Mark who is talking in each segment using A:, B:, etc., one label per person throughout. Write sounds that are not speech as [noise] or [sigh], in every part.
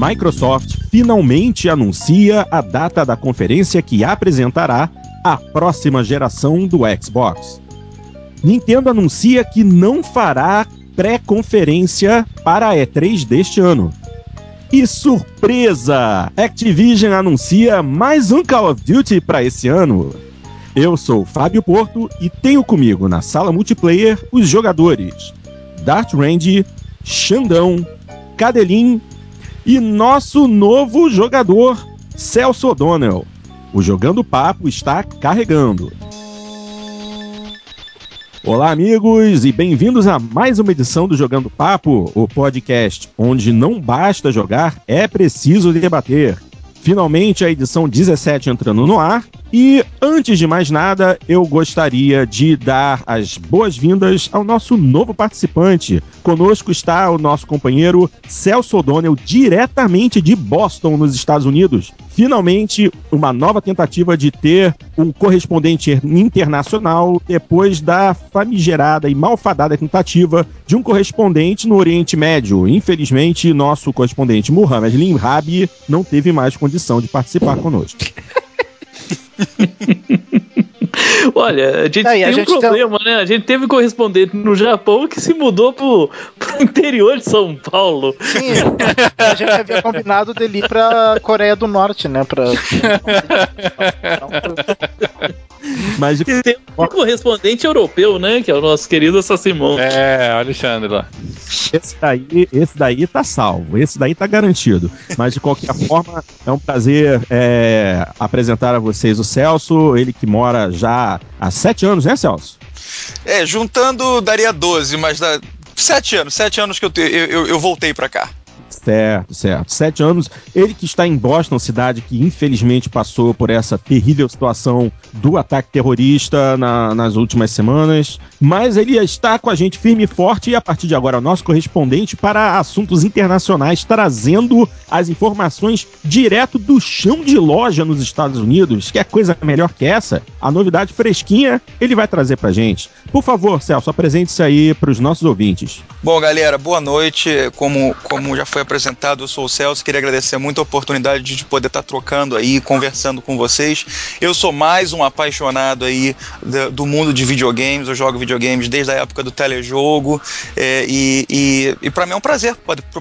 A: Microsoft finalmente anuncia a data da conferência que apresentará a próxima geração do Xbox. Nintendo anuncia que não fará pré-conferência para a E3 deste ano. E surpresa! Activision anuncia mais um Call of Duty para esse ano. Eu sou Fábio Porto e tenho comigo na sala multiplayer os jogadores Dart Range, Xandão, Cadelin e nosso novo jogador Celso O'Donnell. O Jogando Papo está carregando. Olá, amigos, e bem-vindos a mais uma edição do Jogando Papo, o podcast onde não basta jogar, é preciso debater. Finalmente a edição 17 entrando no ar. E antes de mais nada, eu gostaria de dar as boas-vindas ao nosso novo participante. Conosco está o nosso companheiro Celso O'Donnell, diretamente de Boston, nos Estados Unidos. Finalmente, uma nova tentativa de ter um correspondente internacional depois da famigerada e malfadada tentativa de um correspondente no Oriente Médio. Infelizmente, nosso correspondente Muhammad Limrabi não teve mais condição de participar conosco. [laughs]
B: Olha, a gente Aí, tem a um gente problema, tem... né? A gente teve correspondente no Japão que se mudou pro, pro interior de São Paulo.
C: Sim, a gente havia combinado dele ir pra Coreia do Norte, né? Pra... [laughs]
B: Mas [laughs] tem um correspondente europeu, né? Que é o nosso querido Sassimon.
D: É, Alexandre lá.
A: Esse daí, esse daí tá salvo, esse daí tá garantido. Mas de qualquer [laughs] forma, é um prazer é, apresentar a vocês o Celso, ele que mora já há sete anos, né, Celso?
E: É, juntando daria 12, mas dá sete anos, sete anos que eu, te, eu, eu, eu voltei para cá.
A: Certo, certo. Sete anos. Ele que está em Boston, cidade que infelizmente passou por essa terrível situação do ataque terrorista na, nas últimas semanas. Mas ele está com a gente firme e forte e a partir de agora nosso correspondente para assuntos internacionais, trazendo as informações direto do chão de loja nos Estados Unidos. Que é coisa melhor que essa? A novidade fresquinha ele vai trazer pra gente. Por favor, Celso, apresente-se aí para os nossos ouvintes.
E: Bom, galera, boa noite. Como, como já foi apresentado, eu sou o Celso. Queria agradecer muito a oportunidade de poder estar trocando aí, conversando com vocês. Eu sou mais um apaixonado aí do mundo de videogames. Eu jogo videogames desde a época do telejogo. É, e e, e para mim é um prazer.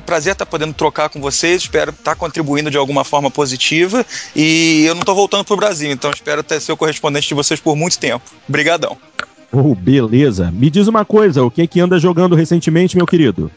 E: Prazer estar podendo trocar com vocês. Espero estar contribuindo de alguma forma positiva. E eu não estou voltando para o Brasil, então espero ter ser o correspondente de vocês por muito tempo. Obrigadão.
A: Oh, beleza. Me diz uma coisa, o que é que anda jogando recentemente, meu querido?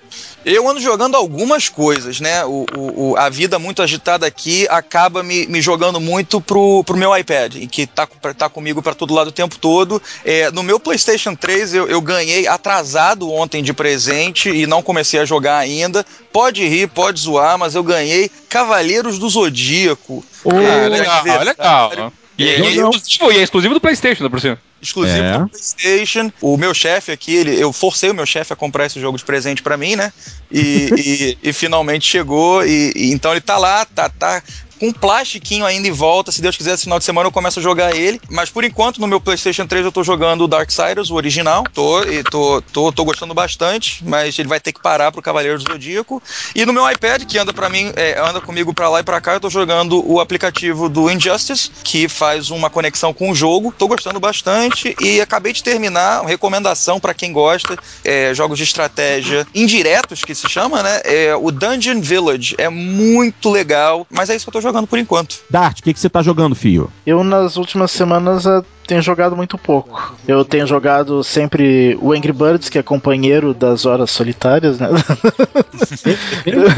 E: Eu ando jogando algumas coisas, né? O, o, a vida muito agitada aqui acaba me, me jogando muito pro, pro meu iPad, que tá, tá comigo para todo lado o tempo todo. É, no meu PlayStation 3 eu, eu ganhei atrasado ontem de presente e não comecei a jogar ainda. Pode rir, pode zoar, mas eu ganhei Cavaleiros do Zodíaco.
D: Oh, é, legal, legal. E, é, e, é, é exclusivo do PlayStation, por cima
E: exclusivo é. do PlayStation. O meu chefe aqui, ele, eu forcei o meu chefe a comprar esse jogo de presente para mim, né? E, [laughs] e, e, finalmente chegou. E, e, então ele tá lá, tá, tá com um plastiquinho ainda em volta. Se Deus quiser, esse final de semana eu começo a jogar ele. Mas por enquanto, no meu PlayStation 3, eu tô jogando o Darksiders, o original. Tô, e tô, tô, tô gostando bastante, mas ele vai ter que parar pro Cavaleiro do Zodíaco. E no meu iPad, que anda para mim, é, anda comigo para lá e para cá, eu tô jogando o aplicativo do Injustice, que faz uma conexão com o jogo. Tô gostando bastante e acabei de terminar, recomendação para quem gosta, é, jogos de estratégia indiretos, que se chama, né? É o Dungeon Village. É muito legal, mas é isso que eu tô jogando jogando por enquanto.
A: Dart, o que, que você tá jogando, filho?
C: Eu, nas últimas semanas, tenho jogado muito pouco. Eu tenho jogado sempre o Angry Birds, que é companheiro das horas solitárias, né?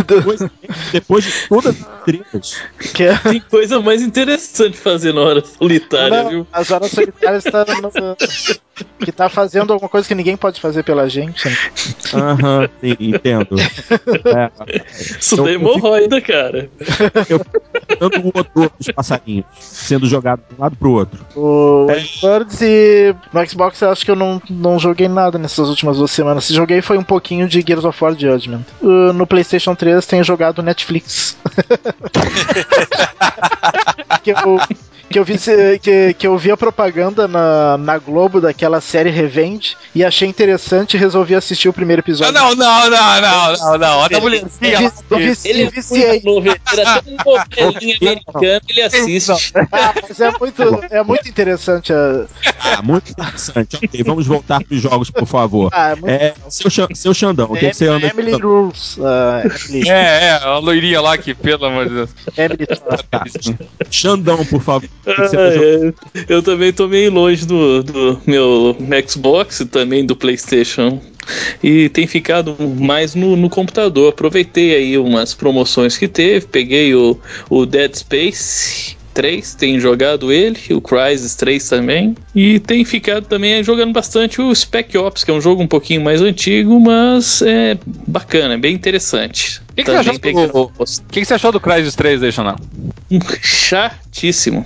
B: depois, depois de todas as trilhas. Que é... Tem coisa mais interessante fazer na hora solitária, Não, viu?
C: As horas solitárias tá no... que tá fazendo alguma coisa que ninguém pode fazer pela gente.
A: Né? Aham, uhum, entendo.
B: É, Isso daí é hemorroida, cara. Eu
A: tanto o outro dos passarinhos sendo jogado de um lado pro outro.
C: O Birds e no Xbox eu acho que eu não, não joguei nada nessas últimas duas semanas. Se joguei foi um pouquinho de Gears of War Judgment. Uh, no PlayStation 3 tenho jogado Netflix. [laughs] que eu que eu vi que, que eu vi a propaganda na, na Globo daquela série Revenge e achei interessante e resolvi assistir o primeiro episódio.
D: Não, não, não, não, não, não, não. Olha a mulherzinha.
B: Ele é novo, era tão novelinha americana, ele assiste.
C: Ah, mas é muito, é muito interessante. A...
A: Ah, muito interessante. ok, vamos voltar para os jogos, por favor. Ah, é, muito... é seu, seu Xandão, o que, que você anda
C: Emily Rules. Uh,
D: é, é, a loirinha lá que, pelo amor de Deus. Emily
A: tá. Xandão, por favor.
B: É. Eu também tô meio longe do, do meu Xbox e também do PlayStation e tem ficado mais no, no, computador. Aproveitei aí umas promoções que teve, peguei o, o Dead Space 3, tem jogado ele, o Crysis 3 também, e tem ficado também jogando bastante o Spec Ops, que é um jogo um pouquinho mais antigo, mas é bacana, é bem interessante.
D: O que, que, você achou do, que, que você achou do Crysis 3, deixa não?
B: Chatíssimo.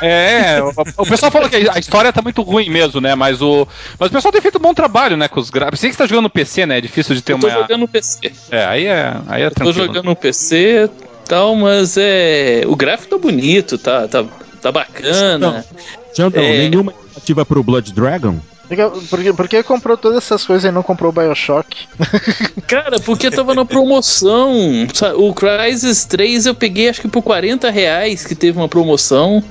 D: É, o, o, pessoal fala que a história tá muito ruim mesmo, né? Mas o, mas o pessoal tem feito um bom trabalho, né? Com os gráficos. Sei que você tá jogando no PC, né? É difícil de ter
B: eu
D: tô
B: uma. Tô jogando no PC.
D: É, aí é, aí é eu
B: tranquilo. Tô jogando no PC tal, mas é. O gráfico tá bonito, tá, tá, tá bacana.
A: Jandão, é... nenhuma iniciativa pro Blood Dragon?
C: Por que, por que comprou todas essas coisas e não comprou o Bioshock? [laughs]
B: Cara, porque tava na promoção. O Crysis 3 eu peguei acho que por 40 reais que teve uma promoção.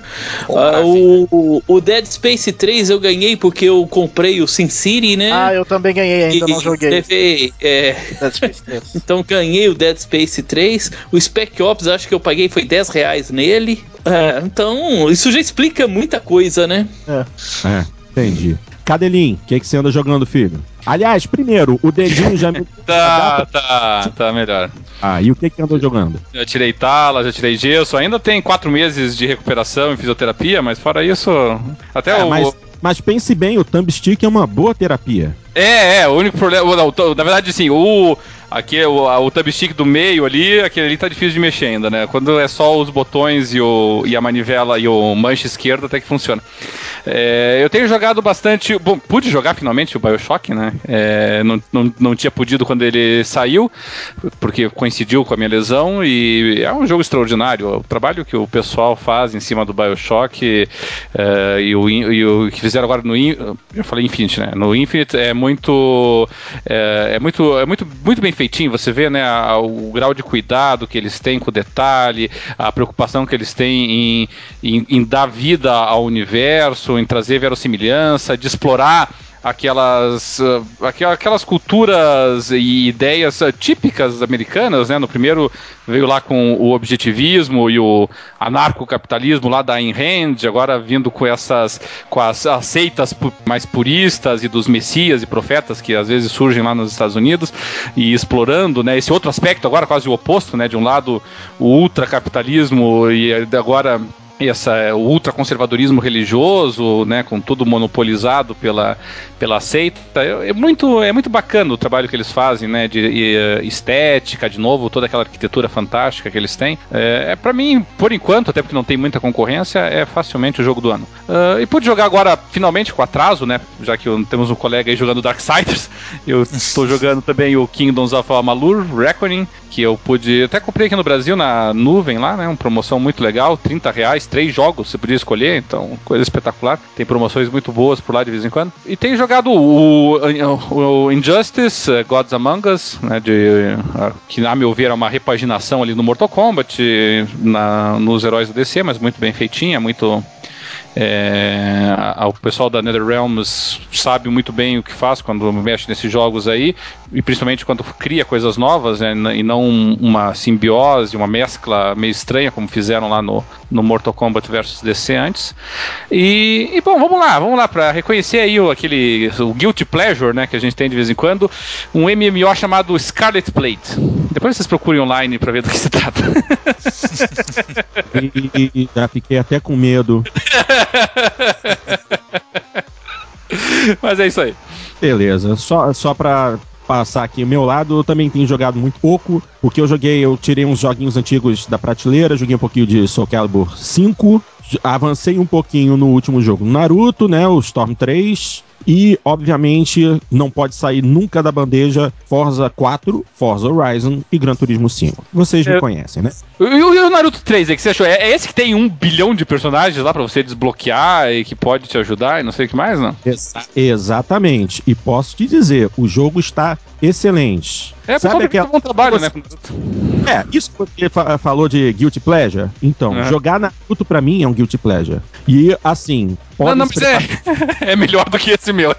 B: Ah, o, o Dead Space 3 eu ganhei porque eu comprei o Sin City, né?
C: Ah, eu também ganhei, ainda e, não joguei.
B: Teve, é... Dead Space 3. [laughs] então ganhei o Dead Space 3. O Spec Ops acho que eu paguei foi 10 reais nele. É, então, isso já explica muita coisa, né?
A: É, é entendi. Cadelinho, o que, que você anda jogando, filho? Aliás, primeiro, o dedinho já me. [laughs]
D: tá, tá, tá melhor.
A: Ah, e o que, que andou jogando?
D: Já tirei tala, já tirei gesso. Ainda tem quatro meses de recuperação e fisioterapia, mas fora isso, até é, o.
A: Mas, mas pense bem, o thumbstick é uma boa terapia.
D: É, é, o único problema. Na verdade, assim, o Aqui o, o thumbstick do meio ali, aquele ali tá difícil de mexer ainda, né? Quando é só os botões e, o, e a manivela e o manche esquerdo até que funciona. É, eu tenho jogado bastante. Bom, pude jogar finalmente o Bioshock, né? É, não, não, não tinha podido quando ele saiu, porque coincidiu com a minha lesão e é um jogo extraordinário. O trabalho que o pessoal faz em cima do Bioshock é, e, o, e o que fizeram agora no. Eu falei Infinite, né? No Infinite é muito. É, é muito, é muito, muito bem feitinho, você vê né, a, o grau de cuidado que eles têm com o detalhe, a preocupação que eles têm em, em, em dar vida ao universo, em trazer verossimilhança, de explorar aquelas, uh, aquelas culturas e ideias uh, típicas americanas, né? No primeiro veio lá com o objetivismo e o anarcocapitalismo lá da Ayn Rand, agora vindo com essas com as, as seitas mais puristas e dos messias e profetas que às vezes surgem lá nos Estados Unidos e explorando, né, esse outro aspecto agora quase o oposto, né, de um lado o ultracapitalismo e agora essa, é, o ultraconservadorismo religioso, né, com tudo monopolizado pela, pela seita. É, muito, é muito bacana o trabalho que eles fazem, né, de, eh, estética, de novo, toda aquela arquitetura fantástica que eles têm. É, é para mim, por enquanto, até porque não tem muita concorrência, é facilmente o jogo do ano. Uh, e pude jogar agora, finalmente, com atraso, né, já que temos um colega aí jogando Darksiders, [laughs] eu estou jogando também o Kingdoms of Amalur, Reckoning, que eu pude, até comprei aqui no Brasil, na nuvem lá, né, uma promoção muito legal, 30 reais, três jogos você podia escolher, então coisa espetacular. Tem promoções muito boas por lá de vez em quando. E tem jogado o, o, o Injustice, eh, Gods Among Us, né, de, eh, que a meu ver é uma repaginação ali no Mortal Kombat, na, nos heróis do DC, mas muito bem feitinha, muito é, a, o pessoal da NetherRealms sabe muito bem o que faz quando mexe nesses jogos aí, e principalmente quando cria coisas novas, né, e não uma simbiose, uma mescla meio estranha, como fizeram lá no, no Mortal Kombat vs DC antes. E, e, bom, vamos lá, vamos lá, para reconhecer aí o, aquele o Guilty Pleasure né, que a gente tem de vez em quando, um MMO chamado Scarlet Plate. Depois vocês procurem online para ver do que se trata. [laughs]
A: e, já fiquei até com medo. [laughs] [laughs]
D: Mas é isso aí.
A: Beleza. Só, só pra passar aqui o meu lado, eu também tenho jogado muito pouco, porque eu joguei, eu tirei uns joguinhos antigos da prateleira, joguei um pouquinho de Soul Calibur 5, avancei um pouquinho no último jogo Naruto, né? O Storm 3. E, obviamente, não pode sair nunca da bandeja Forza 4, Forza Horizon e Gran Turismo 5. Vocês me
D: Eu-
A: conhecem, né?
D: E o, Naruto 3 aí, que você achou? É, é esse que tem um bilhão de personagens lá pra você desbloquear e que pode te ajudar e não sei o que mais, não?
A: Exa- exatamente. E posso te dizer, o jogo está excelente.
D: É,
A: Sabe aquela-
D: que bom trabalho, né?
A: É, isso que você fa- falou de Guilty Pleasure. Então,
D: Uhum.
A: jogar Naruto pra mim é um Guilty Pleasure. E, assim, podem
D: não,
A: se
D: mas é, [laughs] é melhor do que esse meu.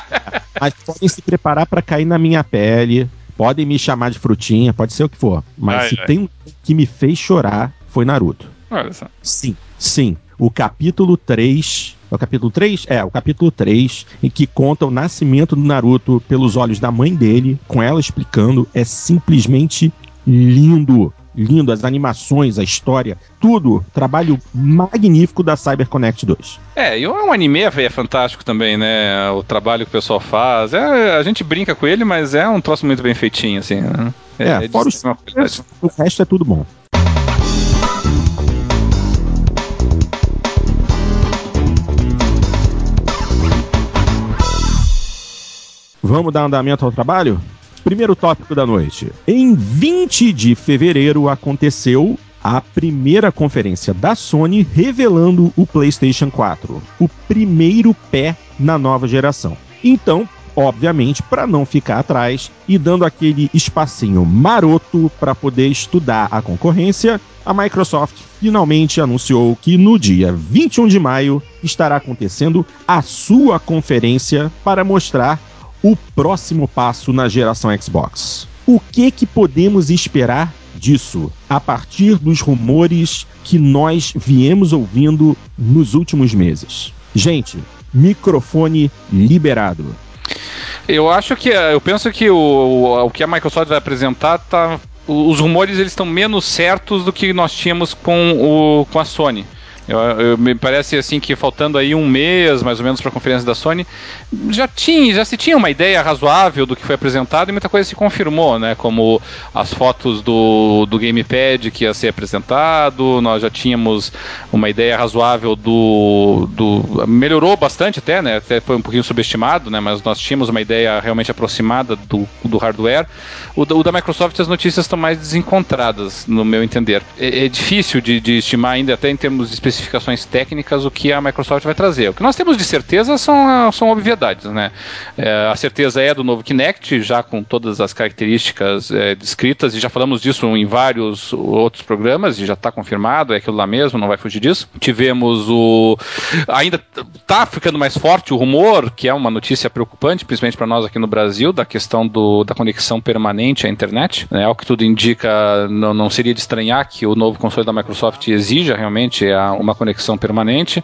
D: [laughs]
A: mas podem se preparar pra cair na minha pele. Podem me chamar de frutinha, pode ser o que for. Mas
D: Ai,
A: se
D: ai.
A: tem um que me fez chorar, foi Naruto.
D: Olha só.
A: Sim, sim. O capítulo 3. É o capítulo 3? É, o capítulo 3, em que conta o nascimento do Naruto pelos olhos da mãe dele, com ela explicando, é simplesmente lindo. Lindo, as animações, a história, tudo. Trabalho magnífico da CyberConnect 2.
D: É, e um anime é fantástico também, né? O trabalho que o pessoal faz. É, a gente brinca com ele, mas é um troço muito bem feitinho, assim. Né?
A: É,
D: de
A: fora os-. O resto é tudo bom. Vamos dar andamento ao trabalho? Primeiro tópico da noite. Em 20 de fevereiro aconteceu a primeira conferência da Sony revelando o PlayStation 4, o primeiro pé na nova geração. Então, obviamente, para não ficar atrás e dando aquele espacinho maroto para poder estudar a concorrência, a Microsoft finalmente anunciou que no dia 21 de maio estará acontecendo a sua conferência para mostrar o próximo passo na geração Xbox. O que que podemos esperar disso a partir dos rumores que nós viemos ouvindo nos últimos meses? Gente, microfone liberado.
D: Eu acho que eu penso que o, o, o que a Microsoft vai apresentar tá os rumores eles estão menos certos do que nós tínhamos com o com a Sony. Eu, eu- me parece assim que faltando aí um mês mais ou menos para a conferência da Sony, já tinha, já se tinha uma ideia razoável do que foi apresentado e muita coisa se confirmou, né? Como as fotos do, do gamepad que ia ser apresentado, nós já tínhamos uma ideia razoável do, do melhorou bastante até, né? Até foi um pouquinho subestimado, né? Mas nós tínhamos uma ideia realmente aproximada do, do hardware. O, o da Microsoft as notícias estão mais desencontradas, no meu entender. É, é difícil de, de estimar ainda até em termos de especificações técnicas o que a Microsoft vai trazer. O que nós temos de certeza são, são obviedades, né? É, a certeza é do novo Kinect, já com todas as características é, descritas, e já falamos disso em vários outros programas, e já está confirmado, é aquilo lá mesmo, não vai fugir disso. Tivemos o. Ainda está ficando mais forte o rumor, que é uma notícia preocupante, principalmente para nós aqui no Brasil, da questão do, da conexão permanente à internet. Né? Ao que tudo indica, não, não seria de estranhar que o novo console da Microsoft exija realmente uma conexão permanente.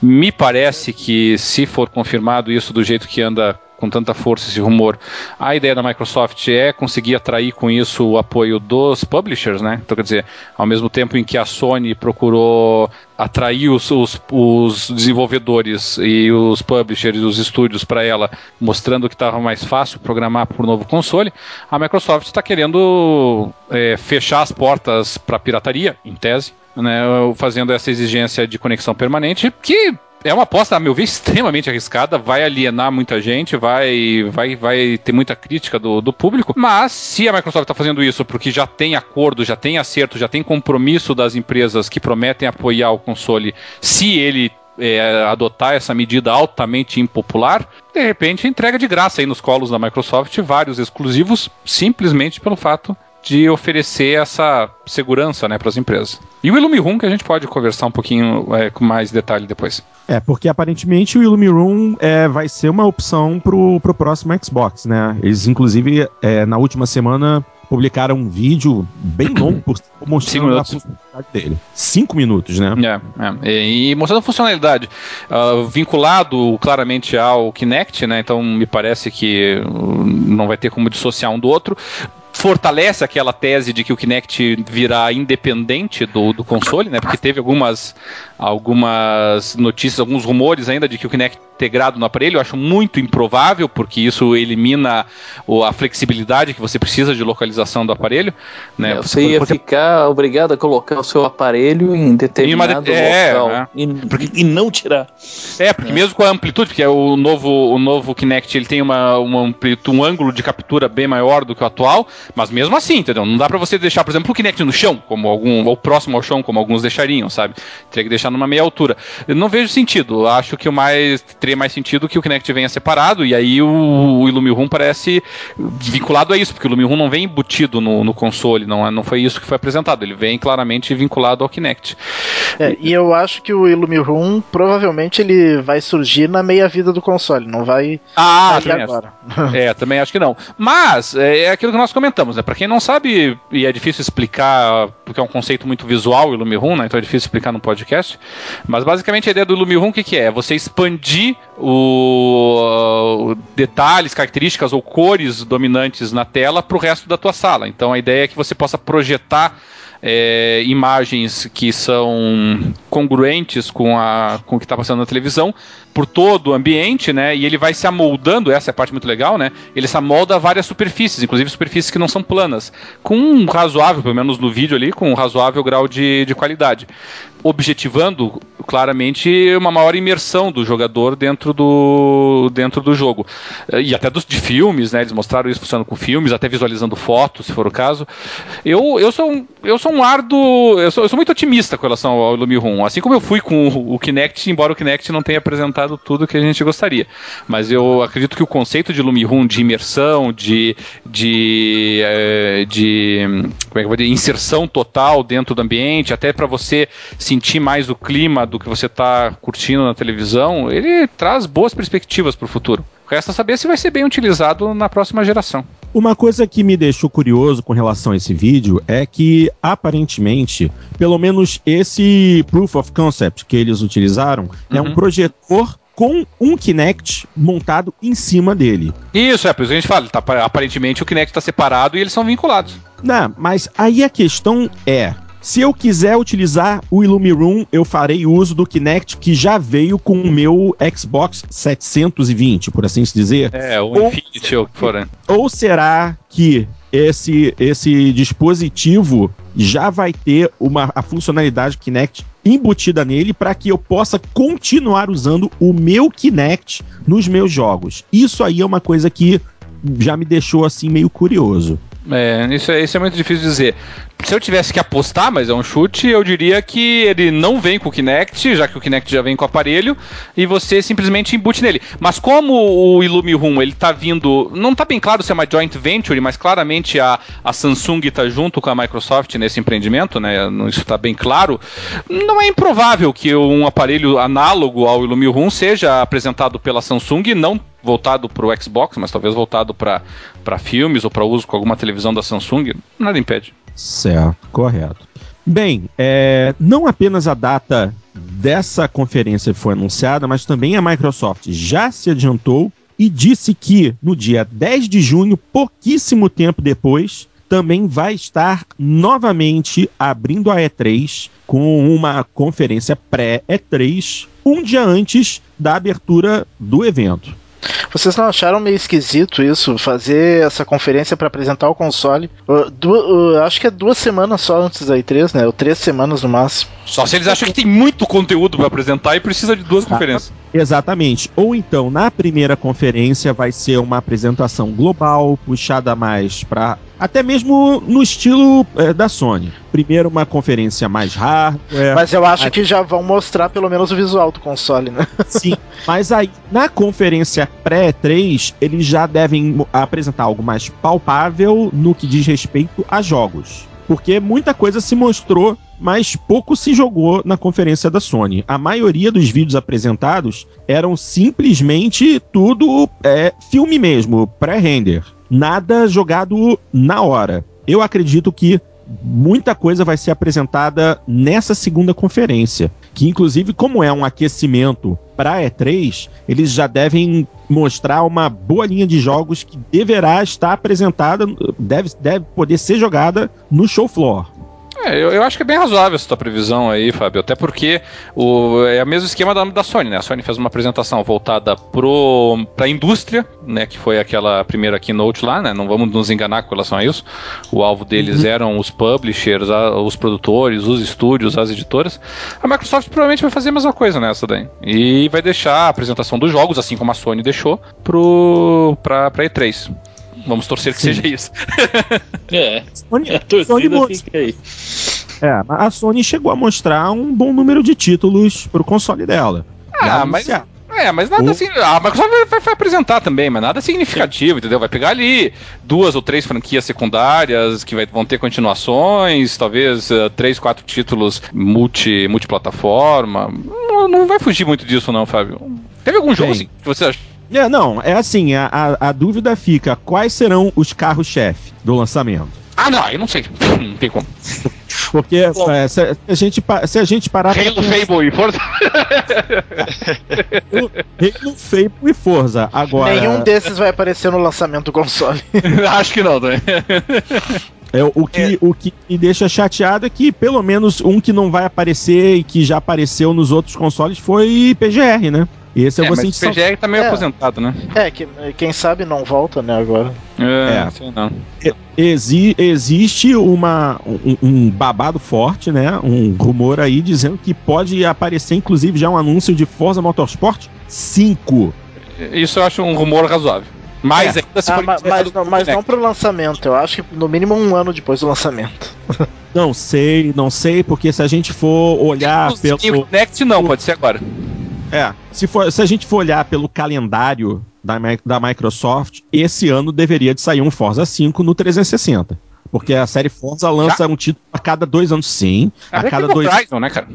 D: Me parece que, se for confirmado isso do jeito que anda com tanta força esse rumor, a ideia da Microsoft é conseguir atrair com isso o apoio dos publishers, né? Então, quer dizer, ao mesmo tempo em que a Sony procurou atrair os, os, os desenvolvedores e os publishers e os estúdios para ela, mostrando que estava mais fácil programar para o novo console, a Microsoft está querendo é, fechar as portas para pirataria, em tese, né, fazendo essa exigência de conexão permanente, que é uma aposta, a meu ver, [laughs] extremamente arriscada, vai alienar muita gente, vai, vai, vai ter muita crítica do, do público, mas se a Microsoft está fazendo isso porque já tem acordo, já tem acerto, já tem compromisso das empresas que prometem apoiar o console, se ele é, adotar essa medida altamente impopular, de repente entrega de graça aí nos colos da Microsoft vários exclusivos, simplesmente pelo fato de oferecer essa segurança né, para as empresas. E o Illumiroom que a gente pode conversar um pouquinho é, com mais detalhe depois.
A: É, porque aparentemente o Illumiroom é, vai ser uma opção pro, pro próximo Xbox, né? Eles, inclusive, é, na última semana publicaram um vídeo bem [coughs] longo mostrando a funcionalidade dele. Cinco minutos, né?
D: É, é. E, mostrando funcionalidade ah, vinculado claramente ao Kinect, né? Então me parece que uh, não vai ter como dissociar um do outro. Fortalece aquela tese de que o Kinect virá independente do, do console, né? Porque teve algumas, algumas notícias, alguns rumores ainda de que o Kinect integrado no aparelho. Eu acho muito improvável, porque isso elimina a flexibilidade que você precisa de localização do aparelho. Né?
B: É, você ia porque... ficar obrigado a colocar o seu aparelho em determinado
D: em é, local
B: né? e, porque... e, não tirar.
D: É, porque é. mesmo com a amplitude, que é o novo, o novo Kinect, ele tem uma, uma amplitude, um ângulo de captura bem maior do que o atual, mas mesmo assim, entendeu? Não dá para você deixar, por exemplo, o Kinect no chão, como algum, ou próximo ao chão, como alguns deixariam, sabe? Teria que deixar numa meia altura. Eu não vejo sentido. Acho que o mais teria mais sentido que o Kinect venha separado, e aí o, o Illumin parece vinculado a isso, porque o Illumin não vem embutido no, no console, não, é, não foi isso que foi apresentado, ele vem claramente vinculado ao Kinect.
C: É, e eu acho que o Illumin provavelmente ele vai surgir na meia-vida do console, não vai
D: ah, também agora. Acho. [laughs] é, também acho que não. Mas é, é aquilo que nós comentamos, né? Para quem não sabe, e é difícil explicar, porque é um conceito muito visual o Illumin né? Então é difícil explicar no podcast. Mas basicamente a ideia do Illumin o que, que é? Você expandir o, uh, detalhes, características ou cores dominantes na tela para o resto da tua sala. Então a ideia é que você possa projetar é, imagens que são congruentes com, a, com o que está passando na televisão por todo o ambiente, né? E ele vai se amoldando, essa é a parte muito legal, né? Ele se amolda a várias superfícies, inclusive superfícies que não são planas, com um razoável, pelo menos no vídeo ali, com um razoável grau de, de qualidade. Objetivando claramente uma maior imersão do jogador dentro do, dentro do jogo. E até dos, de filmes, né? Eles mostraram isso funcionando com filmes, até visualizando fotos, se for o caso. Eu, eu, sou, um, eu sou um árduo. Eu sou, eu sou muito otimista com relação ao Lumirum. Assim como eu fui com o, o Kinect, embora o Kinect não tenha apresentado apresentado tudo que a gente gostaria. Mas eu acredito que o conceito de Lumirum, de imersão, de, de, é, de, como é que eu vou dizer, inserção total dentro do ambiente, até para você sentir mais o clima do que você está curtindo na televisão, ele traz boas perspectivas para o futuro. Resta saber se vai ser bem utilizado na próxima geração.
A: Uma coisa que me deixou curioso com relação a esse vídeo é que, aparentemente, pelo menos esse proof of concept que eles utilizaram uhum. é um uhum. projetor com um Kinect montado em cima dele.
D: Isso, é por isso que a gente fala. Tá, aparentemente o Kinect está separado e eles são vinculados.
A: Não, mas aí a questão é: se eu quiser utilizar o Illumiroom, eu farei uso do Kinect que já veio com o meu Xbox 720, por assim se dizer.
D: É, o ou, Infinity ou que for. Né?
A: Ou será que esse, esse dispositivo já vai ter uma, a funcionalidade Kinect embutida nele para que eu possa continuar usando o meu Kinect nos meus jogos. Isso aí é uma coisa que já me deixou assim meio curioso.
D: É, isso é, isso é muito difícil de dizer. Se eu tivesse que apostar, mas é um chute, eu diria que ele não vem com o Kinect, já que o Kinect já vem com o aparelho, e você simplesmente embute nele. Mas como o Illumiroom, ele tá vindo, não tá bem claro se é uma joint venture, mas claramente a, a Samsung está junto com a Microsoft nesse empreendimento, né? Isso está bem claro. Não é improvável que um aparelho análogo ao Illumiroom seja apresentado pela Samsung, não voltado para o Xbox, mas talvez voltado para filmes ou para uso com alguma televisão da Samsung, nada impede.
A: Certo, correto. Bem, é, não apenas a data dessa conferência foi anunciada, mas também a Microsoft já se adiantou e disse que no dia 10 de junho, pouquíssimo tempo depois, também vai estar novamente abrindo a E3 com uma conferência pré-E3, um dia antes da abertura do evento.
C: Vocês não acharam meio esquisito isso? Fazer essa conferência para apresentar o console? Uh, uh, acho que é duas semanas só antes da E3, né? Ou três semanas no máximo.
D: Só se eles acham que tem muito conteúdo para apresentar e precisa de duas ah, conferências.
A: Exatamente. Ou então, na primeira conferência vai ser uma apresentação global, puxada mais para até mesmo no estilo é, da Sony. Primeiro uma conferência mais hardware.
C: Mas eu acho que já vão mostrar pelo menos o visual do console, né? [laughs]
A: Sim, mas aí na conferência pré-3 eles já devem apresentar algo mais palpável no que diz respeito a jogos. Porque muita coisa se mostrou, mas pouco se jogou na conferência da Sony. A maioria dos vídeos apresentados eram simplesmente tudo é, filme mesmo, pré-render nada jogado na hora. Eu acredito que muita coisa vai ser apresentada nessa segunda conferência, que inclusive como é um aquecimento para E3, eles já devem mostrar uma boa linha de jogos que deverá estar apresentada, deve, deve poder ser jogada no show floor.
D: É, eu, eu, acho que é bem razoável essa tua previsão aí, Fábio. Até porque o, é o mesmo esquema da, da Sony, né? A Sony fez uma apresentação voltada pro, pra indústria, né? Que foi aquela primeira keynote lá, né? Não vamos nos enganar com relação a isso. O alvo deles uhum. eram os publishers, a, os produtores, os estúdios, as editoras. A Microsoft provavelmente vai fazer a mesma coisa nessa daí. E vai deixar a apresentação dos jogos, assim como a Sony deixou, pro, pra, pra E3. Vamos torcer que Sim. seja isso. [laughs]
B: é, a torcida Sony fica aí.
A: É, a Sony chegou a mostrar um bom número de títulos pro console dela.
D: Ah, mas... É, mas nada o... assim. A Microsoft vai, vai, apresentar também, mas nada significativo, entendeu? Vai pegar ali duas ou três franquias secundárias que vai, vão ter continuações, talvez uh, três, quatro títulos multi, multiplataforma. Não, não vai fugir muito disso, não, Fábio. Teve algum jogo assim, que você acha?
A: É, não, é assim, a, a, a dúvida fica, quais serão os carros-chefe do lançamento?
D: Ah, não, eu não sei. [laughs] Não tem como.
A: Porque é, se, a gente, se a gente parar.
D: Halo, pra... Fable e Forza?
A: Halo, Fable e Forza. Agora.
C: Nenhum desses vai aparecer no lançamento do console. [laughs]
D: Acho que não, né?
A: É, o, que, é. o que me deixa chateado é que pelo menos um que não vai aparecer e que já apareceu nos outros consoles foi PGR, né?
D: Esse eu é, vou mas sentir. O PGR tá meio é. aposentado, né?
C: É, que, quem sabe não volta, né, agora.
A: É, é. Sei não. Exi existe uma, um, um, babado forte, né? Um rumor aí dizendo que pode aparecer, inclusive, já um anúncio de Forza Motorsport 5.
D: Isso eu acho um rumor razoável. Mas
C: é. ainda se ah, mas, mas, não, mas não pro lançamento, eu acho que no mínimo um ano depois do lançamento. [laughs]
A: Não sei, não sei, porque se a gente for olhar pelo.
D: Next não, pode ser agora.
A: É, se, for, se a gente for olhar pelo calendário da, da Microsoft, esse ano deveria de sair um Forza 5 no 360. Porque a série Forza lança Já? um título a cada dois anos, sim. a cada dois Horizon, né, cara?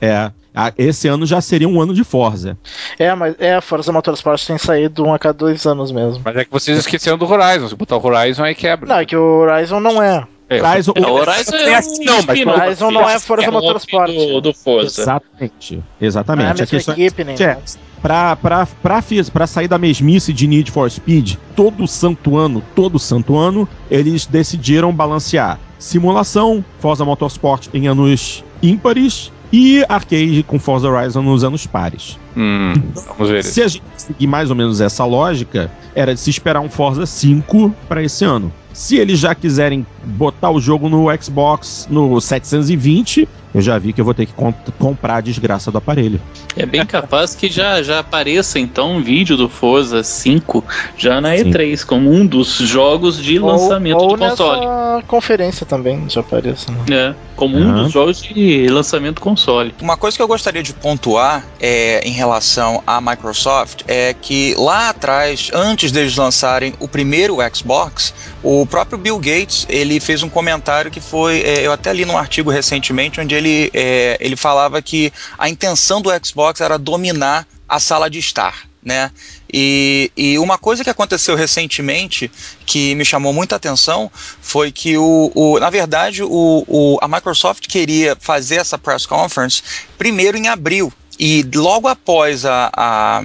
A: É. A, esse ano já seria um ano de Forza.
C: É, mas é, a Forza Motorsport tem saído um a cada dois anos mesmo.
D: Mas é que vocês esqueceram do Horizon. Se botar o Horizon aí quebra.
C: Não, é que o Horizon não é.
B: É, Horizon, o, Horizon é, assim, não, mas
C: o Horizon não é Forza é Motorsport.
B: Do, do Forza.
A: Exatamente. Exatamente.
C: Não é a, questão equipe, nem é,
A: pra, pra, pra, pra sair da mesmice de Need for Speed, todo santo ano, todo santo ano, eles decidiram balancear simulação, Forza Motorsport em anos ímpares e arcade com Forza Horizon nos anos pares.
D: Hum, vamos ver.
A: Se a gente seguir mais ou menos essa lógica, era de se esperar um Forza 5 para esse ano. Se eles já quiserem botar o jogo no Xbox no 720, eu já vi que eu vou ter que comp comprar a desgraça do aparelho.
B: É bem capaz que já, já apareça então um vídeo do Forza 5 já na E3, Sim. como um dos jogos de ou, lançamento ou do console.
C: Nessa conferência também já apareça. Né?
B: É, como uhum. um dos jogos de lançamento do console.
E: Uma coisa que eu gostaria de pontuar é, em relação à Microsoft é que lá atrás, antes deles lançarem o primeiro Xbox, o próprio Bill Gates ele fez um comentário que foi, é, eu até li num artigo recentemente onde ele ele, é, ele falava que a intenção do Xbox era dominar a sala de estar. Né? E, e, uma coisa que aconteceu recentemente que me chamou muita atenção foi que, o, o na verdade, o, o, a Microsoft queria fazer essa press conference primeiro em abril. E logo após a, a,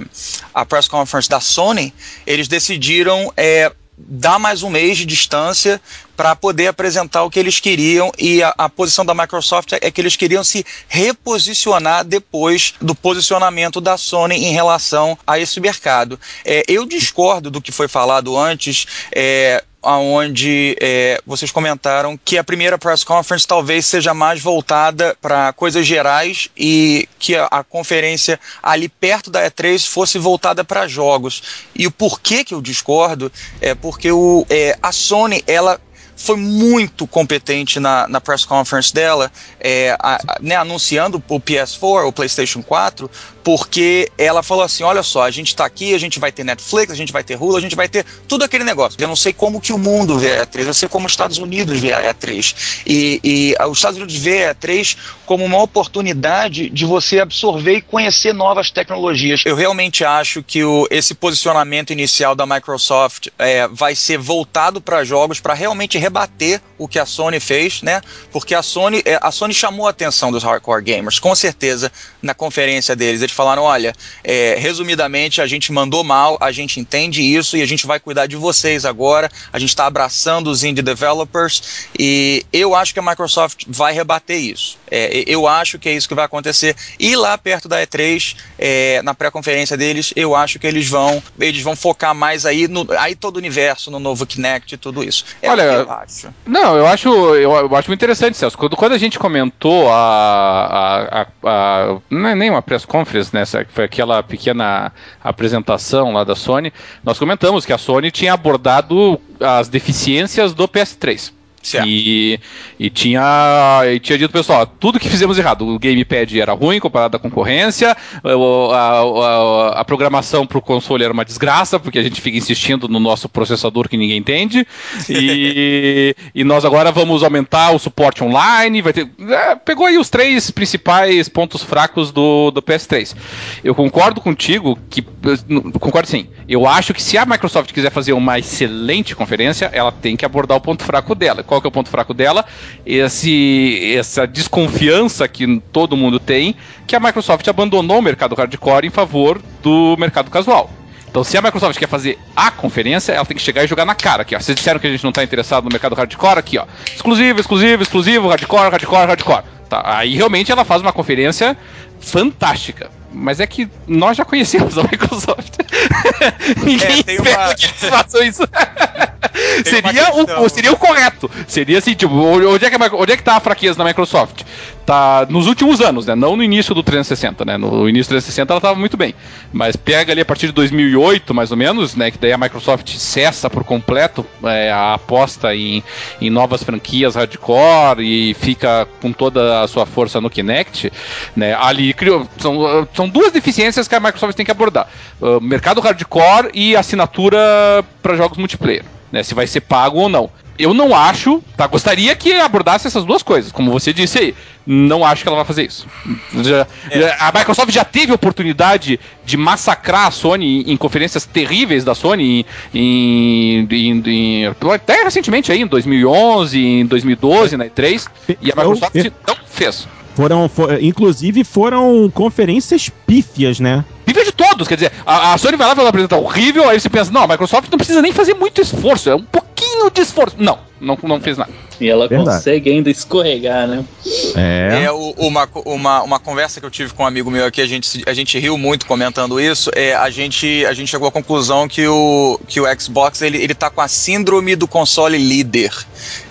E: a press conference da Sony, eles decidiram é, dar mais um mês de distância para poder apresentar o que eles queriam e a, a, posição da Microsoft é que eles queriam se reposicionar depois do posicionamento da Sony em relação a esse mercado. É, eu discordo do que foi falado antes. É, onde é, vocês comentaram que a primeira press conference talvez seja mais voltada para coisas gerais e que a, a, conferência ali perto da E3 fosse voltada para jogos. E o porquê que eu discordo é porque o, é, a Sony ela foi muito competente na, na press conference dela, é, a, a, né, anunciando o PS4, o PlayStation 4, porque ela falou assim: olha só, a gente está aqui, a gente vai ter Netflix, a gente vai ter Hulu, a gente vai ter tudo aquele negócio. Eu não sei como que o mundo vê a E3, eu sei como os Estados Unidos vê a E3. E, e os Estados Unidos vê a E3 como uma oportunidade de você absorver e conhecer novas tecnologias. Eu realmente acho que o, esse posicionamento inicial da Microsoft é, vai ser voltado para jogos, para realmente rebater o que a Sony fez, né? Porque a Sony, é, a Sony chamou a atenção dos hardcore gamers, com certeza, na conferência deles. Eles falaram: olha, é, resumidamente, a gente mandou mal, a gente entende isso e a gente vai cuidar de vocês agora. A gente está abraçando os indie developers e eu acho que a Microsoft vai rebater isso. É, eu acho que é isso que vai acontecer. E lá perto da E3, é, na pré-conferência deles, eu acho que eles vão, eles vão focar mais aí, no, aí todo o universo, no novo Kinect e tudo isso.
D: É Olha, eu acho. Não, eu acho, eu, eu acho muito interessante, Celso. Quando, quando a gente comentou a, a, a, a não é nem uma press conference, né? Foi aquela pequena apresentação lá da Sony. Nós comentamos que a Sony tinha abordado as deficiências do PS3. Certo. E, e tinha, e tinha dito pessoal, tudo que fizemos errado. O gamepad era ruim comparado à concorrência, a, a, a programação para o console era uma desgraça, porque a gente fica insistindo no nosso processador que ninguém entende. [laughs] E, e nós agora vamos aumentar o suporte online. Vai ter, é, pegou aí os três principais pontos fracos do, do PS3. Eu concordo contigo que. Concordo sim. Eu acho que se a Microsoft quiser fazer uma excelente conferência, ela tem que abordar o ponto fraco dela qual que é o ponto fraco dela? Esse, essa desconfiança que todo mundo tem que a Microsoft abandonou o mercado hardcore em favor do mercado casual. Então, se a Microsoft quer fazer a conferência, ela tem que chegar e jogar na cara aqui, ó. Vocês disseram que a gente não está interessado no mercado hardcore aqui, ó. Exclusivo, exclusivo, exclusivo, hardcore, hardcore, hardcore. Tá, aí realmente ela faz uma conferência fantástica. Mas é que nós já conhecemos a Microsoft. [laughs] Ninguém é, espera uma... que eles façam isso. [laughs] seria, o, seria o correto. Seria assim, tipo, onde é, que, onde é que tá a fraqueza na Microsoft? Tá nos últimos anos, né? Não no início do 360, né? No início do 360 ela tava muito bem. Mas pega ali a partir de 2008, mais ou menos, né? Que daí a Microsoft cessa por completo é, a aposta em, em novas franquias hardcore e fica com toda a sua força no Kinect, né? Ali criou. São, são duas deficiências que a Microsoft tem que abordar: uh, mercado hardcore e assinatura para jogos multiplayer né? Se vai ser pago ou não. Eu não acho, tá? Gostaria que abordasse essas duas coisas, como você disse aí. Não acho que ela vai fazer isso. Já, é. A Microsoft já teve oportunidade de massacrar a Sony em, conferências terríveis da Sony, em, em, em, até recentemente aí, em 2011, em 2012, na E3, e a Microsoft não fez.
A: Foram, for, inclusive, foram conferências pífias, né?
D: Pífias de todos, quer dizer, a, a Sony vai lá e vai apresentar horrível, aí você pensa, não, a Microsoft não precisa nem fazer muito esforço, é um pouquinho de esforço. Não, não, não fez nada.
B: E ela Verdade. consegue ainda escorregar, né?
E: É. é uma, uma, uma conversa que eu tive com um amigo meu aqui, a gente, a gente riu muito comentando isso. É, a, gente, a gente chegou à conclusão que o, que o Xbox ele, ele tá com a síndrome do console líder.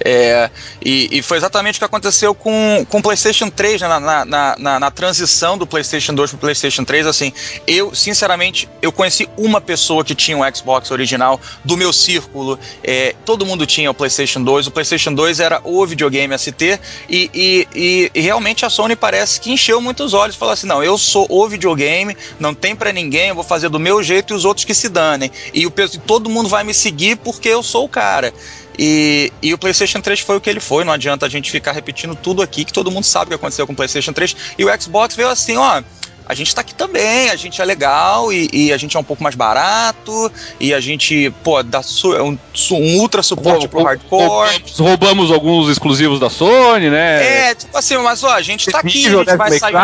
E: É, e, e foi exatamente o que aconteceu com, com o PlayStation 3, né, na, na, na, na transição do PlayStation 2 para o PlayStation 3. Assim, eu, sinceramente, eu conheci uma pessoa que tinha um Xbox original do meu círculo. É, todo mundo tinha o PlayStation 2. O PlayStation 2 era o videogame ter. E, e, e, e realmente a Sony parece que encheu muitos olhos. Falou assim: não, eu sou o videogame, não tem para ninguém, eu vou fazer do meu jeito e os outros que se danem. E o, todo mundo vai me seguir porque eu sou o cara. E, e, o PlayStation 3 foi o que ele foi, não adianta a gente ficar repetindo tudo aqui, que todo mundo sabe o que aconteceu com o PlayStation 3. E o Xbox veio assim: ó, a gente tá aqui também, a gente é legal e, e, a gente é um pouco mais barato e a gente, pô, dá su um, um, ultra suporte pro hardcore.
D: Roubamos, alguns exclusivos da Sony, né?
E: É, tipo assim, mas ó, a gente tá aqui, a gente vai sair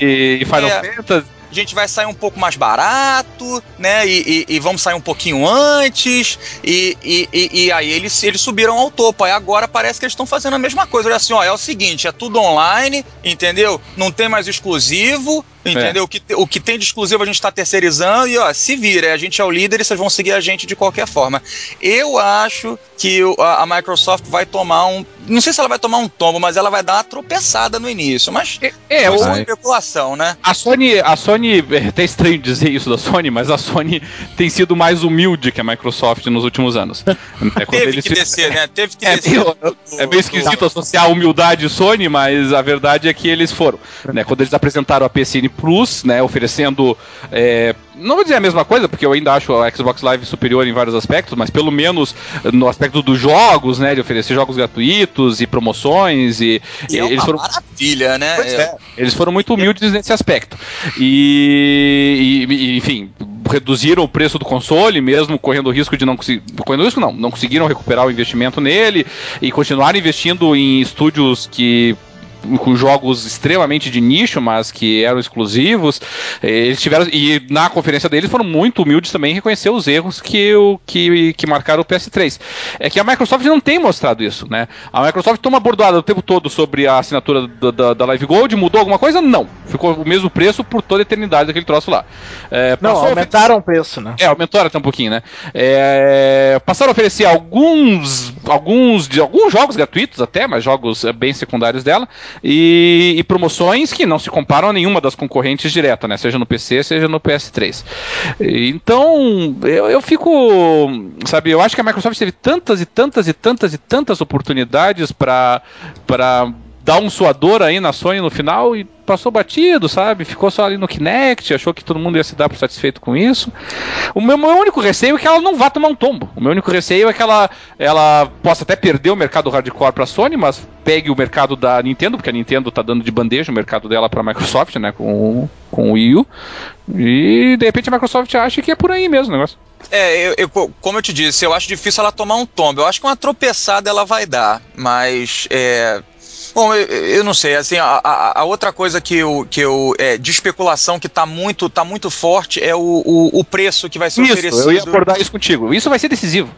D: e, e Final é, Fantasy
E: a gente vai sair um pouco mais barato, né? E, e, e vamos sair um pouquinho antes. E, e, aí eles, eles subiram ao topo. Aí agora parece que eles estão fazendo a mesma coisa. Olha assim, ó, é o seguinte, é tudo online, entendeu? Não tem mais exclusivo. Entendeu? É. O, que, o que tem de exclusivo a gente está terceirizando e ó, se vira, a gente é o líder e vocês vão seguir a gente de qualquer forma. Eu acho que a, a Microsoft vai tomar um. Não sei se ela vai tomar um tombo, mas ela vai dar uma tropeçada no início. Mas é, é uma especulação, né?
D: A Sony, a Sony, é até estranho dizer isso da Sony, mas a Sony tem sido mais humilde que a Microsoft nos últimos anos. [laughs]
E: É Teve que descer, né? Teve que
D: é
E: descer.
D: Meio, do, é meio esquisito do... associar humildade Sony, mas a verdade é que eles foram. Né? Quando eles apresentaram a PCN Plus, né, oferecendo é, não vou dizer a mesma coisa, porque eu ainda acho a Xbox Live superior em vários aspectos, mas pelo menos no aspecto dos jogos, né, de oferecer jogos gratuitos e promoções e,
E: e é eles foram maravilha, né?
D: É. Eles foram muito humildes nesse aspecto. E, e, enfim, reduziram o preço do console, mesmo correndo o risco de não conseguir. Correndo risco não, não conseguiram recuperar o investimento nele e continuaram investindo em estúdios que com jogos extremamente de nicho, mas que eram exclusivos. Eles tiveram e na conferência deles foram muito humildes também em reconhecer os erros que, o, que, que marcaram o PS3. É que a Microsoft não tem mostrado isso, né? A Microsoft toma bordoada o tempo todo sobre a assinatura da, da, da Live Gold, mudou alguma coisa? Não. Ficou o mesmo preço por toda a eternidade daquele troço lá.
C: É, não, aumentaram o preço, né?
D: É, aumentaram até um pouquinho, né? É, passaram a oferecer alguns, alguns, de, alguns jogos gratuitos até, mas jogos bem secundários dela e, e, promoções que não se comparam a nenhuma das concorrentes direta, né? Seja no PC, seja no PS3. Então, eu, eu fico. Sabe, eu acho que a Microsoft teve tantas e tantas e tantas e tantas oportunidades para dar um suador aí na Sony no final e passou batido, sabe? Ficou só ali no Kinect, achou que todo mundo ia se dar por satisfeito com isso. O meu, meu, único receio é que ela não vá tomar um tombo. O meu único receio é que ela, ela possa até perder o mercado hardcore para a Sony, mas pegue o mercado da Nintendo, porque a Nintendo tá dando de bandeja o mercado dela para a Microsoft, né, com, com o Wii U. E de repente a Microsoft acha que é por aí mesmo o negócio.
E: É, eu, eu, como eu te disse, eu acho difícil ela tomar um tombo. Eu acho que uma tropeçada ela vai dar, mas é, Bom, eu, eu, não sei, assim, a, a, outra coisa que eu, que eu é, de especulação que está muito, tá muito forte é o, o, o preço que vai ser
D: isso,
E: oferecido.
D: Eu ia abordar isso contigo. Isso vai ser decisivo.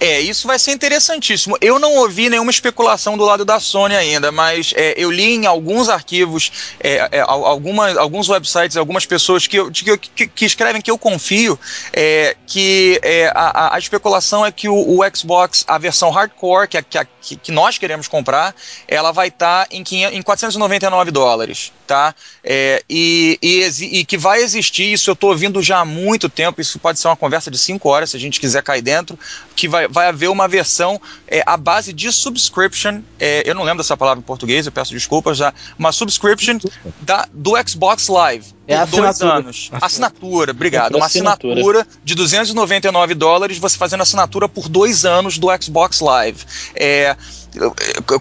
E: É, isso vai ser interessantíssimo. Eu não ouvi nenhuma especulação do lado da Sony ainda, mas é, eu li em alguns arquivos, é, é, alguma, alguns websites, algumas pessoas que, que, que, escrevem que eu confio, é, que é, a, a, especulação é que o, o, Xbox, a versão hardcore, que, que, que nós queremos comprar, ela vai estar tá em, em 499 dólares tá? É, e, e, e, que vai existir, isso eu estou ouvindo já há muito tempo, isso pode ser uma conversa de 5 horas, se a gente quiser cair dentro, que vai, vai haver uma versão é, à base de subscription, é, eu não lembro dessa palavra em português, eu peço desculpas já, uma subscription da, do Xbox Live.
C: É por dois
E: anos. Assinatura, obrigado. Uma assinatura. assinatura de 299 dólares, você fazendo assinatura por dois anos do Xbox Live. É,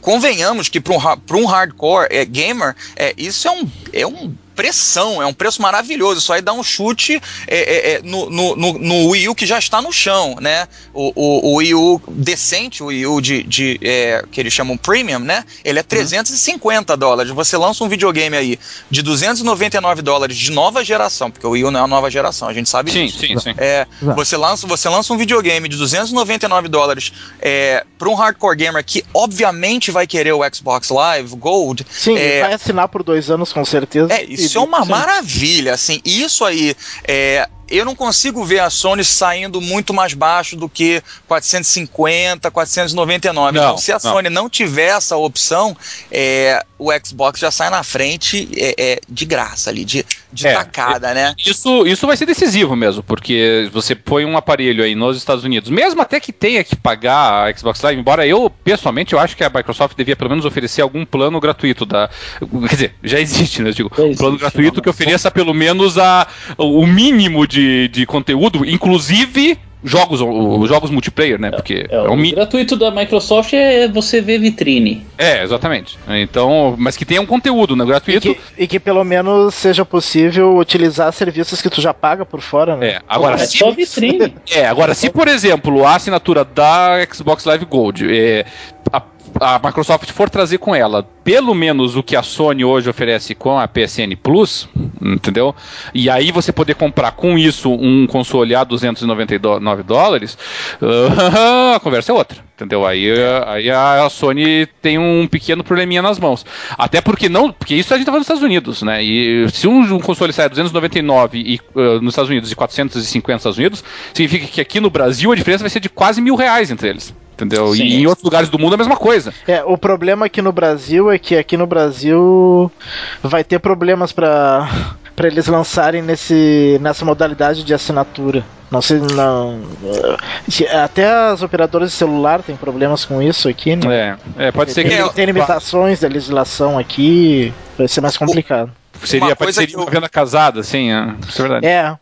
E: convenhamos que para um, um hardcore é, gamer, é, isso é um, é um pressão, é um preço maravilhoso. Isso aí dá um chute é, é, é, no, no, no, Wii U que já está no chão, né? O, o, o Wii U decente, o Wii U de, de é, que eles chamam Premium, né? Ele é 350 uhum. dólares. Você lança um videogame aí de 299 dólares de nova geração, porque o Wii U não é a nova geração, a gente sabe
D: sim,
E: disso.
D: Sim, sim,
E: é, você, lança, você lança um videogame de 299 dólares é, para um hardcore gamer que obviamente vai querer o Xbox Live Gold.
C: Sim, é, vai assinar por dois anos com certeza.
E: É, isso é uma maravilha, assim. Isso aí é, eu não consigo ver a Sony saindo muito mais baixo do que 450, 499. Não, então, se a não. Sony não tiver essa opção, é, o Xbox já sai na frente é, é de graça ali, de, de é, tacada, né?
D: Isso, isso vai ser decisivo mesmo, porque você põe um aparelho aí nos Estados Unidos, mesmo até que tenha que pagar a Xbox Live, embora eu, pessoalmente, eu acho que a Microsoft devia pelo menos oferecer algum plano gratuito da. Quer dizer, já existe, né? Eu digo, um plano gratuito que ofereça pelo menos a, o mínimo de de, conteúdo, inclusive jogos, jogos multiplayer, né? Porque
B: é, é o, gratuito da Microsoft é você ver vitrine.
D: É, exatamente. Então, mas que tenha um conteúdo, né? Gratuito.
C: E que, e que pelo menos seja possível utilizar serviços que tu já paga por fora, né?
D: É, agora é
B: se, só vitrine. [laughs]
D: É, agora se por exemplo a assinatura da Xbox Live Gold é, a a Microsoft for trazer com ela pelo menos o que a Sony hoje oferece com a PSN Plus, entendeu? E aí você poder comprar com isso um console a 299 dólares, uh, [laughs] a conversa é outra, entendeu? Aí, aí a Sony tem um pequeno probleminha nas mãos. Até porque não, porque isso a gente tá nos Estados Unidos, né? E se um, um console sai a 299 e, uh, nos Estados Unidos e 450 nos Estados Unidos, significa que aqui no Brasil a diferença vai ser de quase mil reais entre eles. Entendeu? Sim. E em outros lugares do mundo é a mesma coisa.
C: É, o problema aqui no Brasil é que aqui no Brasil vai ter problemas para para eles lançarem nesse, nessa modalidade de assinatura. Não sei, não. Até as operadoras de celular têm problemas com isso aqui,
D: né? É, é pode ser
C: tem,
D: que.
C: Tem limitações da legislação aqui, vai ser mais complicado.
D: seria
E: Uma coisa
D: pareceria
E: que eu-
D: uma venda casada, assim, é, isso é verdade.
C: É.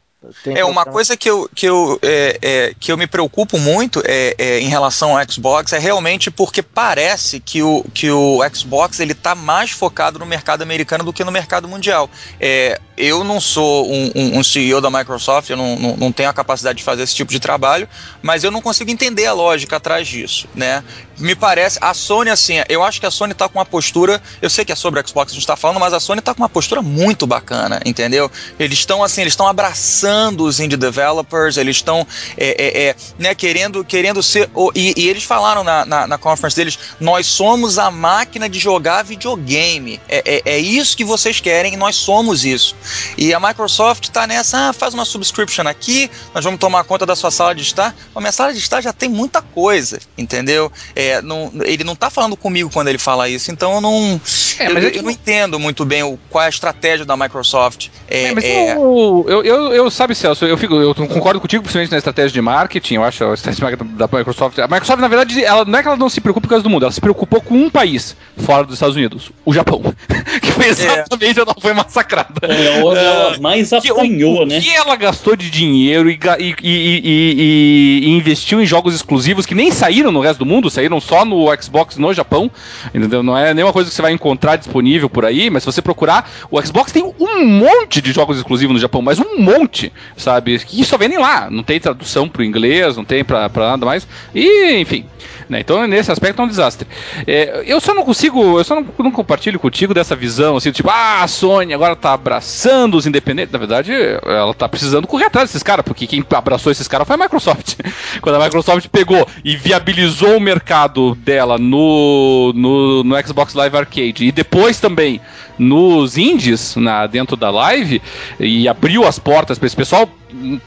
E: É uma coisa que eu, que eu, é, é, que eu me preocupo muito é, é, em relação ao Xbox é realmente porque parece que o, que o Xbox ele tá mais focado no mercado americano do que no mercado mundial. É, eu não sou um, um- um CEO da Microsoft, eu não, não, não tenho a capacidade de fazer esse tipo de trabalho, mas eu não consigo entender a lógica atrás disso, né? Me parece, a Sony, assim, eu acho que a Sony tá com uma postura, eu sei que é sobre o Xbox que a gente tá falando, mas a Sony tá com uma postura muito bacana, entendeu? Eles estão assim, eles estão abraçando os indie developers, eles estão é, é, é, né, querendo, querendo ser. e, e eles falaram na, na, na conference deles: nós somos a máquina de jogar videogame. É, é, é isso que vocês querem e nós somos isso. E a Microsoft tá nessa, ah, faz uma subscription aqui, nós vamos tomar conta da sua sala de estar. A minha sala de estar já tem muita coisa, entendeu? É, não, ele não tá falando comigo quando ele fala isso, então eu não.
D: É,
E: eu,
D: mas é
E: eu
D: que-
E: não entendo muito bem o, qual é a estratégia da Microsoft. É,
D: É, mas
E: é-
D: eu, eu, eu, eu- sabe, Celso, eu, fico, eu concordo contigo, principalmente na estratégia de marketing, eu acho a estratégia de marketing da Microsoft. A Microsoft, na verdade, ela, não é que ela não se preocupa por causa do mundo, ela se preocupou com um país fora dos Estados Unidos, o Japão, [laughs] que foi exatamente onde ela foi massacrada.
B: É onde ela mais
D: Que-
B: apanhou, né?
D: O que ela gastou de dinheiro e- e- e- e investiu em jogos exclusivos que nem saíram no resto do mundo, saíram só no Xbox no Japão, entendeu? Não é nenhuma coisa que você vai encontrar disponível por aí, mas se você procurar, o Xbox tem um monte de jogos exclusivos no Japão, mas um monte, sabe? Que só vendem lá, não tem tradução pro inglês, não tem pra, pra nada mais, e enfim. Né? Então, nesse aspecto, é um desastre. É, eu só não consigo, eu só não, não compartilho contigo dessa visão, assim, tipo, ah, a Sony agora tá abraçando os independentes. Na verdade, ela tá precisando correr atrás desses caras, porque quem abraçou esses caras foi a Microsoft. [laughs] Quando a Microsoft pegou e viabilizou o mercado dela no, no, no Xbox Live Arcade e depois também nos indies, na, dentro da live, e abriu as portas para esse pessoal,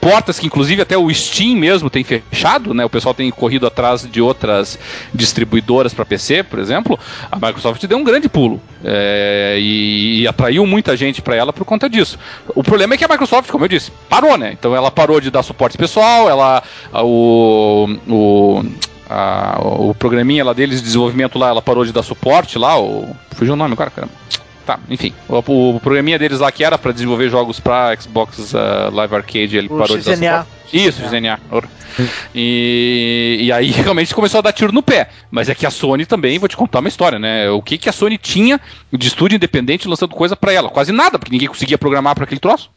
D: portas que inclusive até o Steam mesmo tem fechado, né? O pessoal tem corrido atrás de outras distribuidoras para PC, por exemplo. A Microsoft deu um grande pulo é, e, e atraiu muita gente para ela por conta disso. O problema é que a Microsoft, como eu disse, parou, né? Então ela parou de dar suporte pessoal, ela o, o a- o programinha lá deles de desenvolvimento lá, ela parou de dar suporte lá, o fugiu o nome agora, caramba. Tá, enfim, o, o programinha deles lá que era para desenvolver jogos para Xbox ah, Live Arcade, ele
C: O
D: parou de dar
C: XNA.
D: Isso, XNA. ora. E, e aí [laughs] realmente começou a dar tiro no pé. Mas é que a Sony também, vou te contar uma história, né? O que, que a Sony tinha de estúdio independente lançando coisa para ela? Quase nada, porque ninguém conseguia programar para aquele troço.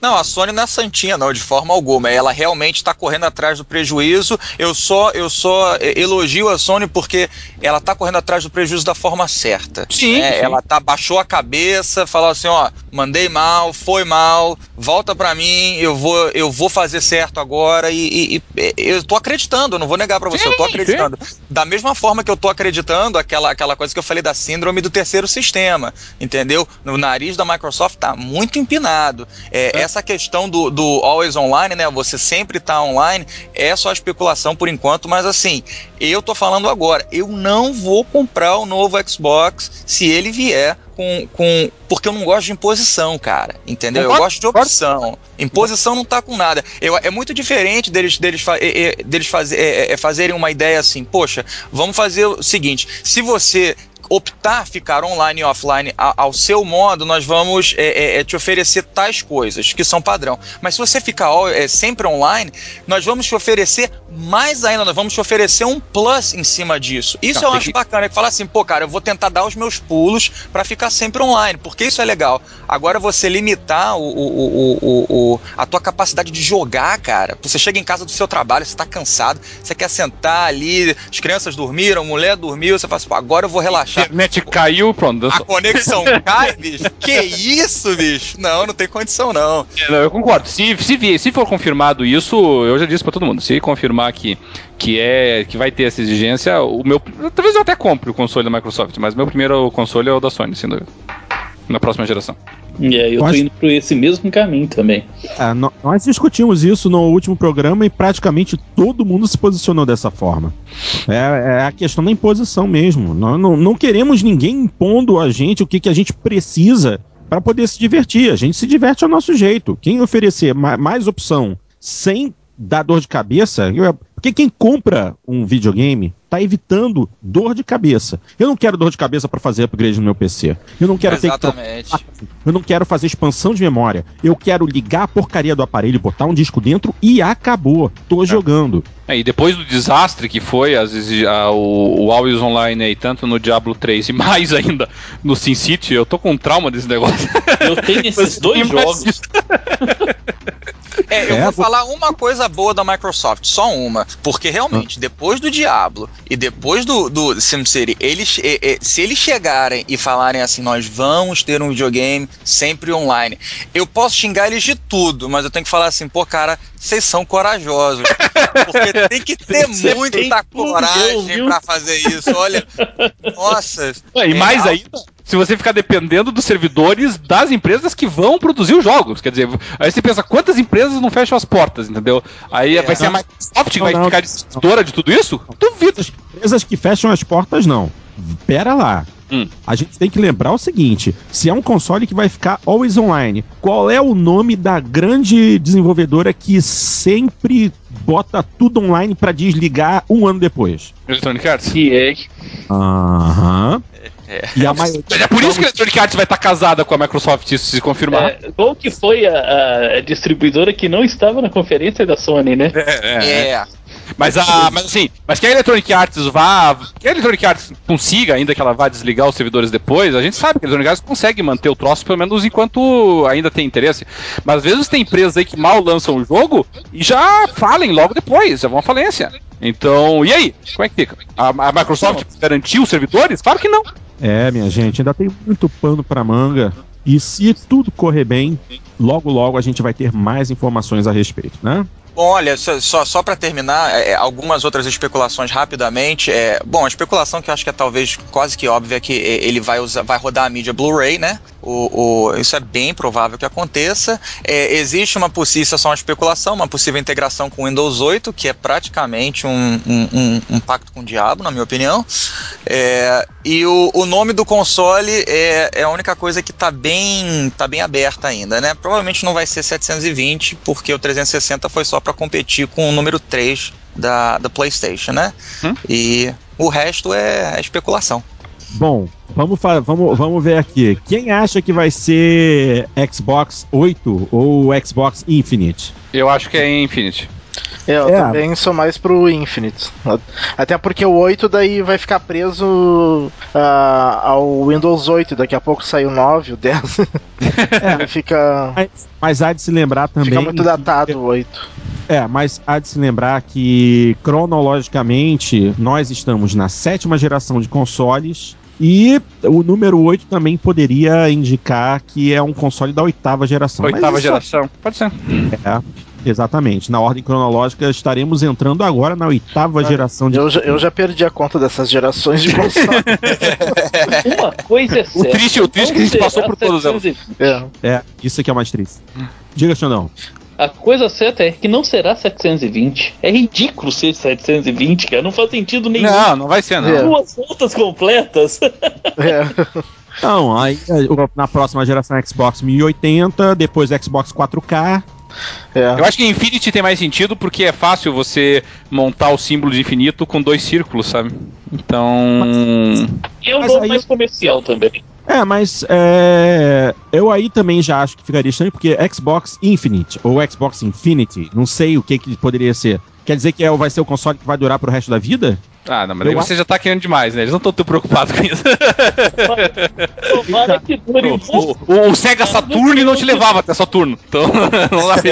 E: Não, a Sony não é santinha, não, de forma alguma. Ela realmente está correndo atrás do prejuízo. Eu só, eu só eh, elogio a Sony porque ela está correndo atrás do prejuízo da forma certa.
D: Sim,
E: É,
D: sim.
E: Ela tá, baixou a cabeça, falou assim: ó, mandei mal, foi mal, volta pra mim, eu vou, eu vou fazer certo agora. E, e- e- eu tô acreditando, eu não vou negar pra você, eu tô
D: Sim,
E: acreditando. Da mesma forma que eu tô acreditando aquela, aquela coisa que eu falei da síndrome do terceiro sistema, entendeu? No nariz da Microsoft tá muito empinado. É, Essa questão do, do always online, né? Você sempre tá online, é só especulação por enquanto, mas assim, eu tô falando agora, eu não vou comprar o novo Xbox se ele vier com. com porque eu não gosto de imposição, cara. Entendeu? Eu gosto de opção. Imposição não tá com nada. Eu, é muito diferente deles, deles, é, é, deles fazer, é, é, fazerem uma ideia assim, poxa, vamos fazer o seguinte: se você optar ficar online e offline a- ao seu modo, nós vamos é, é, é, te oferecer tais coisas que são padrão. Mas se você ficar é, sempre online, nós vamos te oferecer mais ainda, nós vamos te oferecer um plus em cima disso. Isso
D: Tá,
E: eu acho
D: que-
E: bacana, é que fala assim, pô, cara, eu vou tentar dar os meus pulos para ficar sempre online, porque isso é legal. Agora você limitar o, o, o, o, a tua capacidade de jogar, cara. Você chega em casa do seu trabalho, você tá cansado, você quer sentar ali, as crianças dormiram, a mulher dormiu, você fala assim, pô, agora eu vou relaxar.
D: Internet caiu, pronto.
E: A conexão [laughs] cai, bicho? Que isso, bicho? Não, não tem condição, não.
D: É, não, eu concordo. Se, se, se for confirmado isso, eu já disse pra todo mundo. Se confirmar que, que é que vai ter essa exigência, o meu. Talvez eu até compre o console da Microsoft, mas meu primeiro console é o da Sony, sem dúvida. Na próxima geração.
B: É, eu tô
A: Mas-
B: indo por esse mesmo caminho também.
A: Nó- nós discutimos isso no último programa e praticamente todo mundo se posicionou dessa forma. É, é a questão da imposição mesmo. Nós não, não queremos ninguém impondo a gente o que, que a gente precisa para poder se divertir. A gente se diverte ao nosso jeito. Quem oferecer ma- mais opção sem dar dor de cabeça, eu- Porque quem compra um videogame tá evitando dor de cabeça. Eu não quero dor de cabeça para fazer upgrade no meu PC. Eu não quero
E: Exatamente.
A: ter que Eu não quero fazer expansão de memória. Eu quero ligar a porcaria do aparelho, botar um disco dentro e acabou. Tô jogando.
D: É, e depois do desastre que foi as, a, o, o Always Online aí, tanto no Diablo 3 e mais ainda no SimCity, eu tô com trauma desse negócio.
B: Eu tenho [laughs] esses dois jogos. [laughs]
E: É, eu
A: É,
E: vou falar uma coisa boa da Microsoft, só uma. Porque realmente, depois do Diablo e depois do, do SimCity, eles, e- e- se eles chegarem e falarem assim, nós vamos ter um videogame sempre online, eu posso xingar eles de tudo, mas eu tenho que falar assim, pô, cara, vocês são corajosos. Porque tem que ter [laughs]
B: tem
E: muita coragem pra fazer isso. Olha, nossa.
D: E
E: É,
D: mais
E: al-
D: ainda, se você ficar dependendo dos servidores das empresas que vão produzir os jogos. Quer dizer, aí você pensa, quantas empresas não fecham as portas, entendeu? Aí
E: É.
D: vai ser a Microsoft que vai
A: não.
D: ficar decisora de tudo isso? Duvido.
A: Empresas que fecham as portas, não. Pera lá.
D: Hum.
A: A gente tem que lembrar o seguinte: se é um console que vai ficar always online, qual é o nome da grande desenvolvedora que sempre bota tudo online pra desligar um ano depois?
D: Electronic Arts.
B: É.
A: Aham.
E: É.
A: E a maioria.
D: Mas é por isso que a Electronic Arts vai estar casada com a Microsoft, isso se confirmar.
B: É, qual que foi a, a distribuidora que não estava na conferência da Sony, né?
E: É.
D: Mas, a, mas assim, mas que a Electronic Arts vá. Que a Electronic Arts consiga, ainda que ela vá desligar os servidores depois, a gente sabe que a Electronic Arts consegue manter o troço, pelo menos enquanto ainda tem interesse. Mas às vezes tem empresas aí que mal lançam o jogo e já falem logo depois, já vão à falência. Então, e aí? Como é que fica? A, a Microsoft garantiu os servidores? Claro que não.
A: É, minha gente, ainda tem muito pano pra manga. E se tudo correr bem, logo logo a gente vai ter mais informações a respeito, né?
E: Bom, olha, só, só, para terminar, é, algumas outras especulações rapidamente. É, bom, a especulação que eu acho que é talvez quase que óbvia é que é, ele vai, usar, vai rodar a mídia Blu-ray, né? O, o- isso é bem provável que aconteça. É, existe uma possível, isso é só uma especulação, uma possível integração com o Windows 8, que é praticamente um, um, um- um pacto com o diabo, na minha opinião. É, e o, o nome do console é, é a única coisa que tá bem, tá bem aberta ainda, né? Provavelmente não vai ser 720, porque o 360 foi só para competir com o número 3 da, da PlayStation, né?
D: Hum.
E: E o resto é, é especulação.
A: Bom, vamos, vamos, vamos ver aqui. Quem acha que vai ser Xbox 8 ou Xbox Infinite?
D: Eu acho que é Infinity.
C: Eu
A: É.
C: também sou mais pro Infinite. Até porque o 8 daí vai ficar preso ah, ao Windows 8. Daqui a pouco sai o 9, o 10. Ele [laughs] fica,
A: Mas, mas há de se lembrar também.
C: fica muito datado o 8.
A: É, mas há de se lembrar que cronologicamente nós estamos na sétima geração de consoles e o número 8 também poderia indicar que é um console da oitava geração.
D: Oitava geração. Pode ser.
A: É, exatamente. Na ordem cronológica estaremos entrando agora na oitava
C: Ah,
A: geração de
C: Eu, já- eu já perdi a conta dessas gerações de console. [laughs]
B: Uma coisa é
D: O
B: certa.
D: triste, o triste é que a gente
B: não
D: passou por todas elas.
B: 720.
C: É.
A: É, isso aqui é o mais triste. Diga, Xandão.
B: A coisa certa é que não será 720. É ridículo ser 720, cara. Não faz sentido nenhum.
D: Não, não vai ser, não.
C: É.
B: Duas voltas completas.
C: É. [laughs]
A: Então, aí eh, na próxima geração Xbox 1080, depois Xbox 4K.
C: É.
D: Eu acho que Infinity tem mais sentido porque é fácil você montar o símbolo de infinito com dois círculos, sabe? Então.
B: E é um
A: Mas
B: nome
A: aí
B: mais
A: eu-
B: comercial também.
A: É, mas é, eu aí também já acho que ficaria estranho, porque Xbox Infinite ou Xbox Infinity, não sei o que, que poderia ser. Quer dizer que é, vai ser o console que vai durar pro resto da vida?
D: Ah, não, mas
A: Eu
D: aí você já tá querendo demais, né? Eles não estão tão preocupados com isso.
B: Tomara que dure um pouco.
D: O, o- o Sega Saturn não te levava até Saturno. Então, [laughs] não dá pra...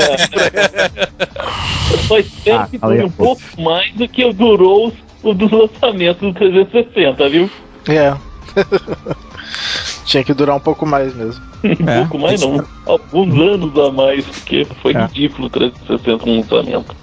B: Eu só espero
A: Ah,
B: que dure um pouco mais do que durou o dos lançamentos do 360, viu?
C: É. [laughs] Tinha que durar um pouco mais mesmo. [laughs]
B: Um
A: É,
B: pouco mais não. Alguns anos a mais, porque foi
A: É.
B: ridículo o 360 no lançamento.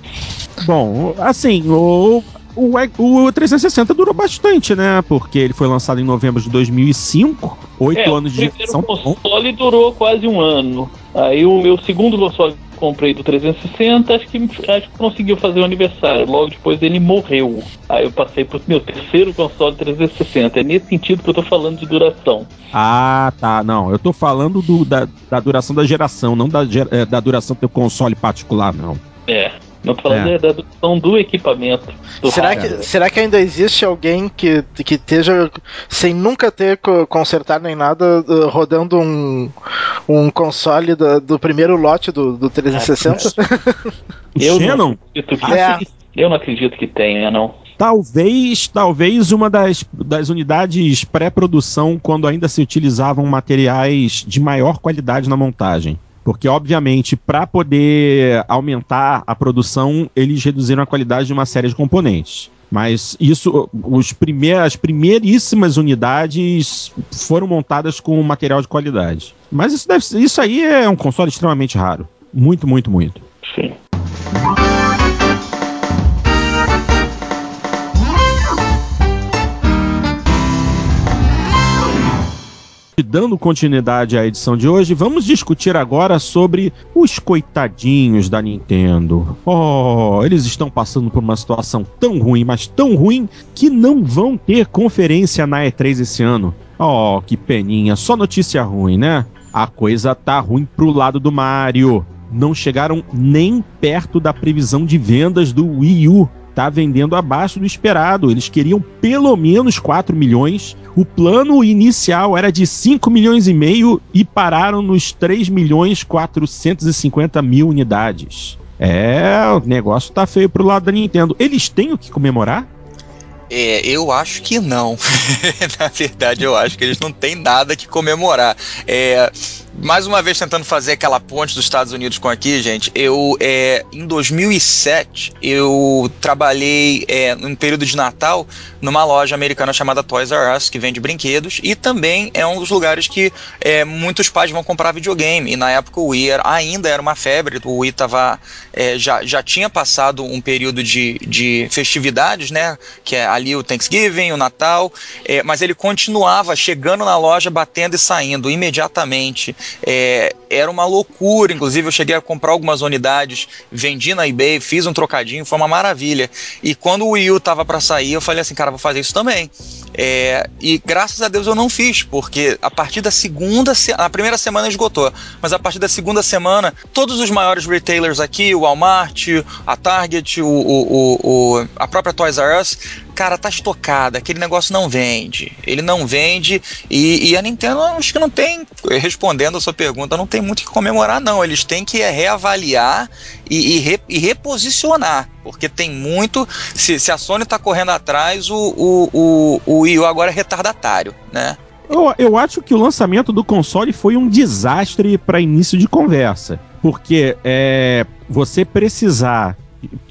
A: Bom, assim, o, o, o 360 durou bastante, né? Porque ele foi lançado em novembro de 2005, oito
B: É,
A: anos
B: o
A: de
B: primeiro
A: geração.
B: console durou quase um ano. Aí o meu segundo console comprei do 360, acho que, acho que conseguiu fazer o aniversário. Logo depois ele morreu. Aí eu passei pro meu terceiro console 360. É nesse sentido que eu tô falando de duração.
A: Ah, tá. Não, eu tô falando do- da, da duração da geração, não da, eh, da duração do teu console particular, não.
B: É. Não tô falando
A: É.
B: da adaptação do equipamento. Do
C: Será
B: hardware.
C: que, será que ainda existe alguém que, que esteja, sem nunca ter co- consertado nem nada, uh, rodando um, um console da- do primeiro lote do, do 360?
A: O [laughs]
B: Eu não acredito que,
C: É.
B: eu não acredito que tenha, não.
A: talvez, talvez uma das, das unidades pré-produção, quando ainda se utilizavam materiais de maior qualidade na montagem. Porque, obviamente, para poder aumentar a produção, eles reduziram a qualidade de uma série de componentes. Mas isso, os primeir, as primeiríssimas unidades foram montadas com material de qualidade. Mas isso, deve, isso aí é um console extremamente raro. Muito, muito, muito.
B: Sim.
A: Dando continuidade à edição de hoje, vamos discutir agora sobre os coitadinhos da Nintendo. Oh, eles estão passando por uma situação tão ruim, mas tão ruim, que não vão ter conferência na E3 esse ano. Oh, que peninha, só notícia ruim, né? A coisa tá ruim pro lado do Mario. Não chegaram nem perto da previsão de vendas do Wii U. Tá vendendo abaixo do esperado. Eles queriam pelo menos 4 milhões. O plano inicial era de 5 milhões e meio e pararam nos 3 milhões 450 mil unidades. É, o negócio tá feio pro lado da Nintendo. Eles têm o que comemorar?
E: É, eu acho que não. [laughs] Na verdade, eu acho que eles não têm nada que comemorar. É, mais uma vez tentando fazer aquela ponte dos Estados Unidos com aqui, gente. Eu, é, em 2007, eu trabalhei é, num período de Natal numa loja americana chamada Toys R Us, que vende brinquedos, e também é um dos lugares que é, muitos pais vão comprar videogame. E na época o Wii era- ainda era uma febre, o Wii tava, é, já, já tinha passado um período de, de festividades, né? Que é ali o Thanksgiving, o Natal, é, mas ele continuava chegando na loja, batendo e saindo imediatamente. É, era uma loucura, inclusive eu cheguei a comprar algumas unidades, vendi na eBay, fiz um trocadinho, foi uma maravilha. E quando o Wii U tava para sair, eu falei assim, cara, vou fazer isso também. É, e graças a Deus eu não fiz, porque a partir da segunda, se- a primeira semana esgotou, mas a partir da segunda semana, todos os maiores retailers aqui, o Walmart, a Target, o- o- o- a própria Toys R Us, cara, tá estocada, aquele negócio não vende. Ele não vende e, e a Nintendo acho que não tem, respondendo a sua pergunta, não tem muito o que comemorar, não. Eles têm que reavaliar e, e re- e reposicionar, porque tem muito. Se, se a Sony tá correndo atrás, o, o, o, o agora é retardatário, né?
A: Eu, eu acho que o lançamento do console foi um desastre para início de conversa. Porque é, você precisar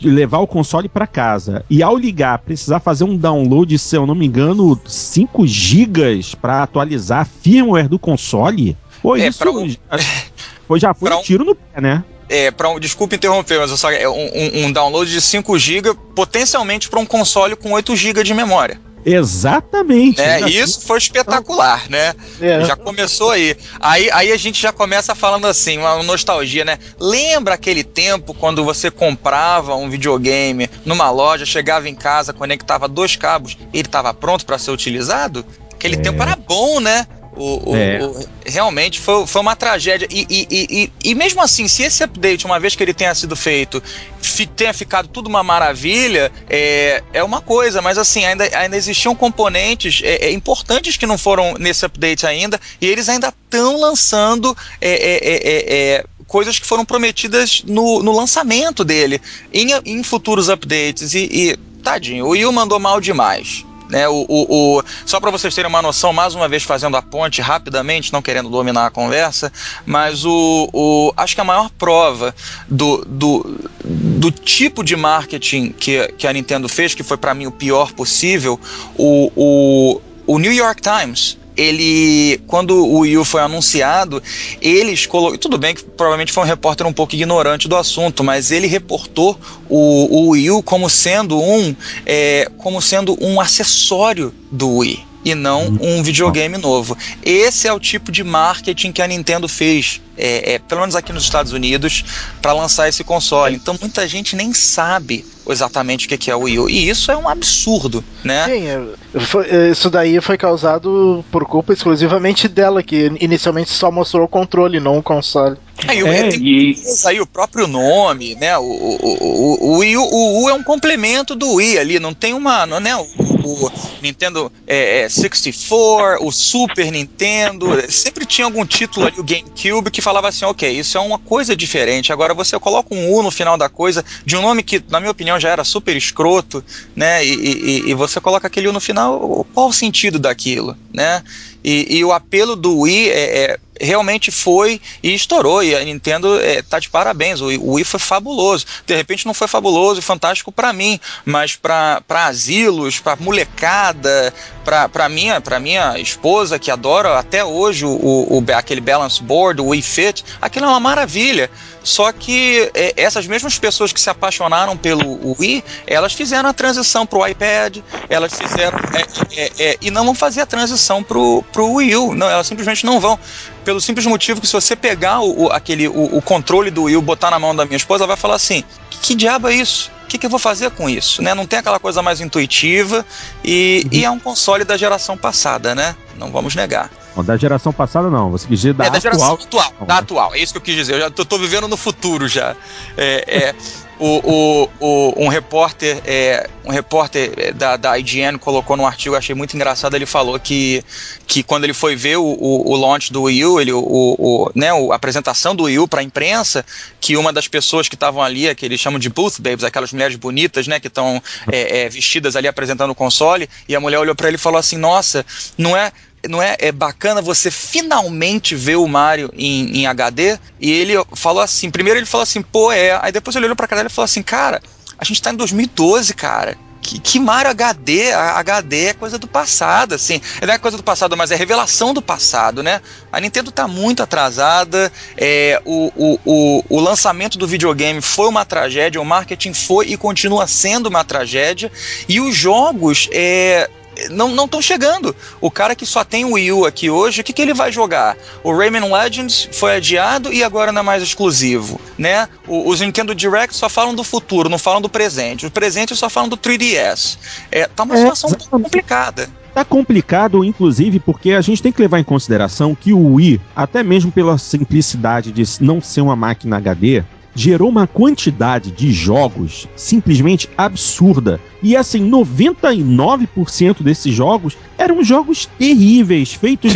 A: levar o console para casa e ao ligar precisar fazer um download, se eu não me engano, 5 gigas para atualizar a firmware do console. Pô,
E: É,
A: isso
E: um-
A: já foi [laughs] um
E: um-
A: tiro no pé, né?
E: É, pra um, desculpa interromper, mas eu só, é um, um- um download de 5 GB, potencialmente para um console com 8 GB de memória.
A: Exatamente.
E: E isso foi espetacular, né?
C: É.
E: Já começou aí. aí. Aí a gente já começa falando assim, uma nostalgia, né? Lembra aquele tempo quando você comprava um videogame numa loja, chegava em casa, conectava dois cabos e ele estava pronto para ser utilizado? Aquele
A: É.
E: tempo era bom, né? O,
A: É.
E: o- realmente foi, foi uma tragédia. E, e, e, e- mesmo assim, se esse update, uma vez que ele tenha sido feito, fi- tenha ficado tudo uma maravilha, é, é uma coisa, mas assim, ainda, ainda existiam componentes é, é, importantes que não foram nesse update ainda, e eles ainda estão lançando é, é, é, coisas que foram prometidas no, no lançamento dele, em, em futuros updates. E, e, tadinho, o Wii U mandou mal demais. Né, o, o, o- só para vocês terem uma noção, mais uma vez fazendo a ponte rapidamente, não querendo dominar a conversa, mas o, o- acho que a maior prova do, do, do tipo de marketing que, que a Nintendo fez, que foi para mim o pior possível, o, o, o New York Times. Ele, quando o Wii U foi anunciado, eles colocaram. Tudo bem que provavelmente foi um repórter um pouco ignorante do assunto, mas ele reportou o, o Wii U como sendo um é, como sendo um acessório do Wii. e não um videogame novo. Esse é o tipo de marketing que a Nintendo fez, é, é, pelo menos aqui nos Estados Unidos, para lançar esse console. Então muita gente nem sabe exatamente o que é o Wii U. E isso é um absurdo, né?
C: Sim, é, foi- é, isso daí foi causado por culpa exclusivamente dela, que inicialmente só mostrou o controle, não o console.
E: Aí o
A: É,
E: tem
B: E
E: aí o próprio nome, né? O, o, o, o, Wii U, o U é um complemento do Wii ali, não tem uma. Não, né? O, o Nintendo é, é, 64, o Super Nintendo, sempre tinha algum título ali, o GameCube, que falava assim: ok, isso é uma coisa diferente. Agora você coloca um U no final da coisa, de um nome que, na minha opinião, já era super escroto, né? E, e, e você coloca aquele no final, qual o sentido daquilo, né? E, e o apelo do Wii é, é, realmente foi e estourou. E a Nintendo é, tá de parabéns. O, o Wii foi fabuloso. De repente não foi fabuloso e fantástico para mim, mas para asilos, para molecada, para minha, pra minha esposa que adora até hoje o, o- aquele balance board, o Wii Fit, aquilo é uma maravilha. Só que é, essas mesmas pessoas que se apaixonaram pelo Wii, elas fizeram a transição pro iPad, elas fizeram é, é, é, e não vão fazer a transição pro, pro Wii U. Não, elas simplesmente não vão. Pelo simples motivo que se você pegar o, o- aquele, o, o controle do Wii U, botar na mão da minha esposa, ela vai falar assim: que diabo é isso? O que, que eu vou fazer com isso? Né? Não tem aquela coisa mais intuitiva e, e é um console da geração passada, né? Não vamos negar.
A: Bom, da geração passada, não. Você quis dizer da
E: é da geração
A: atual.
E: atual, da atual. É isso que eu quis dizer. Eu já tô, tô vivendo no futuro já. É, é, [laughs] o, o, o- um repórter, é, um repórter é, da, da IGN colocou num artigo, achei muito engraçado. Ele falou que, que quando ele foi ver o, o, o launch do Wii U, ele, o, o, né, a apresentação do Wii U para a imprensa, que uma das pessoas que estavam ali, que eles chamam de booth babes, aquelas mulheres bonitas, né, que estão é, é, vestidas ali apresentando o console, e a mulher olhou para ele e falou assim: Nossa, não é não é, é bacana você finalmente ver o Mario em, em HD? E ele falou assim, primeiro ele falou assim, pô, é. Aí depois ele olhou pra cara e falou assim, cara, a gente tá em 2012, cara. Que, que Mario HD? A HD é coisa do passado, assim. Não é coisa do passado, mas é revelação do passado, né? A Nintendo tá muito atrasada. É, o, o, o, o lançamento do videogame foi uma tragédia, o marketing foi e continua sendo uma tragédia. E os jogos é, não estão chegando. O cara que só tem o Wii U aqui hoje, o que, que ele vai jogar? O Rayman Legends foi adiado e agora não é mais exclusivo, né? O- os Nintendo Direct só falam do futuro, não falam do presente. Os presentes só falam do 3DS. É, tá uma
A: É,
E: situação um pouco complicada.
A: Tá complicado, inclusive, porque a gente tem que levar em consideração que o Wii, até mesmo pela simplicidade de não ser uma máquina HD, gerou uma quantidade de jogos simplesmente absurda. E assim, 99% desses jogos eram jogos terríveis, feitos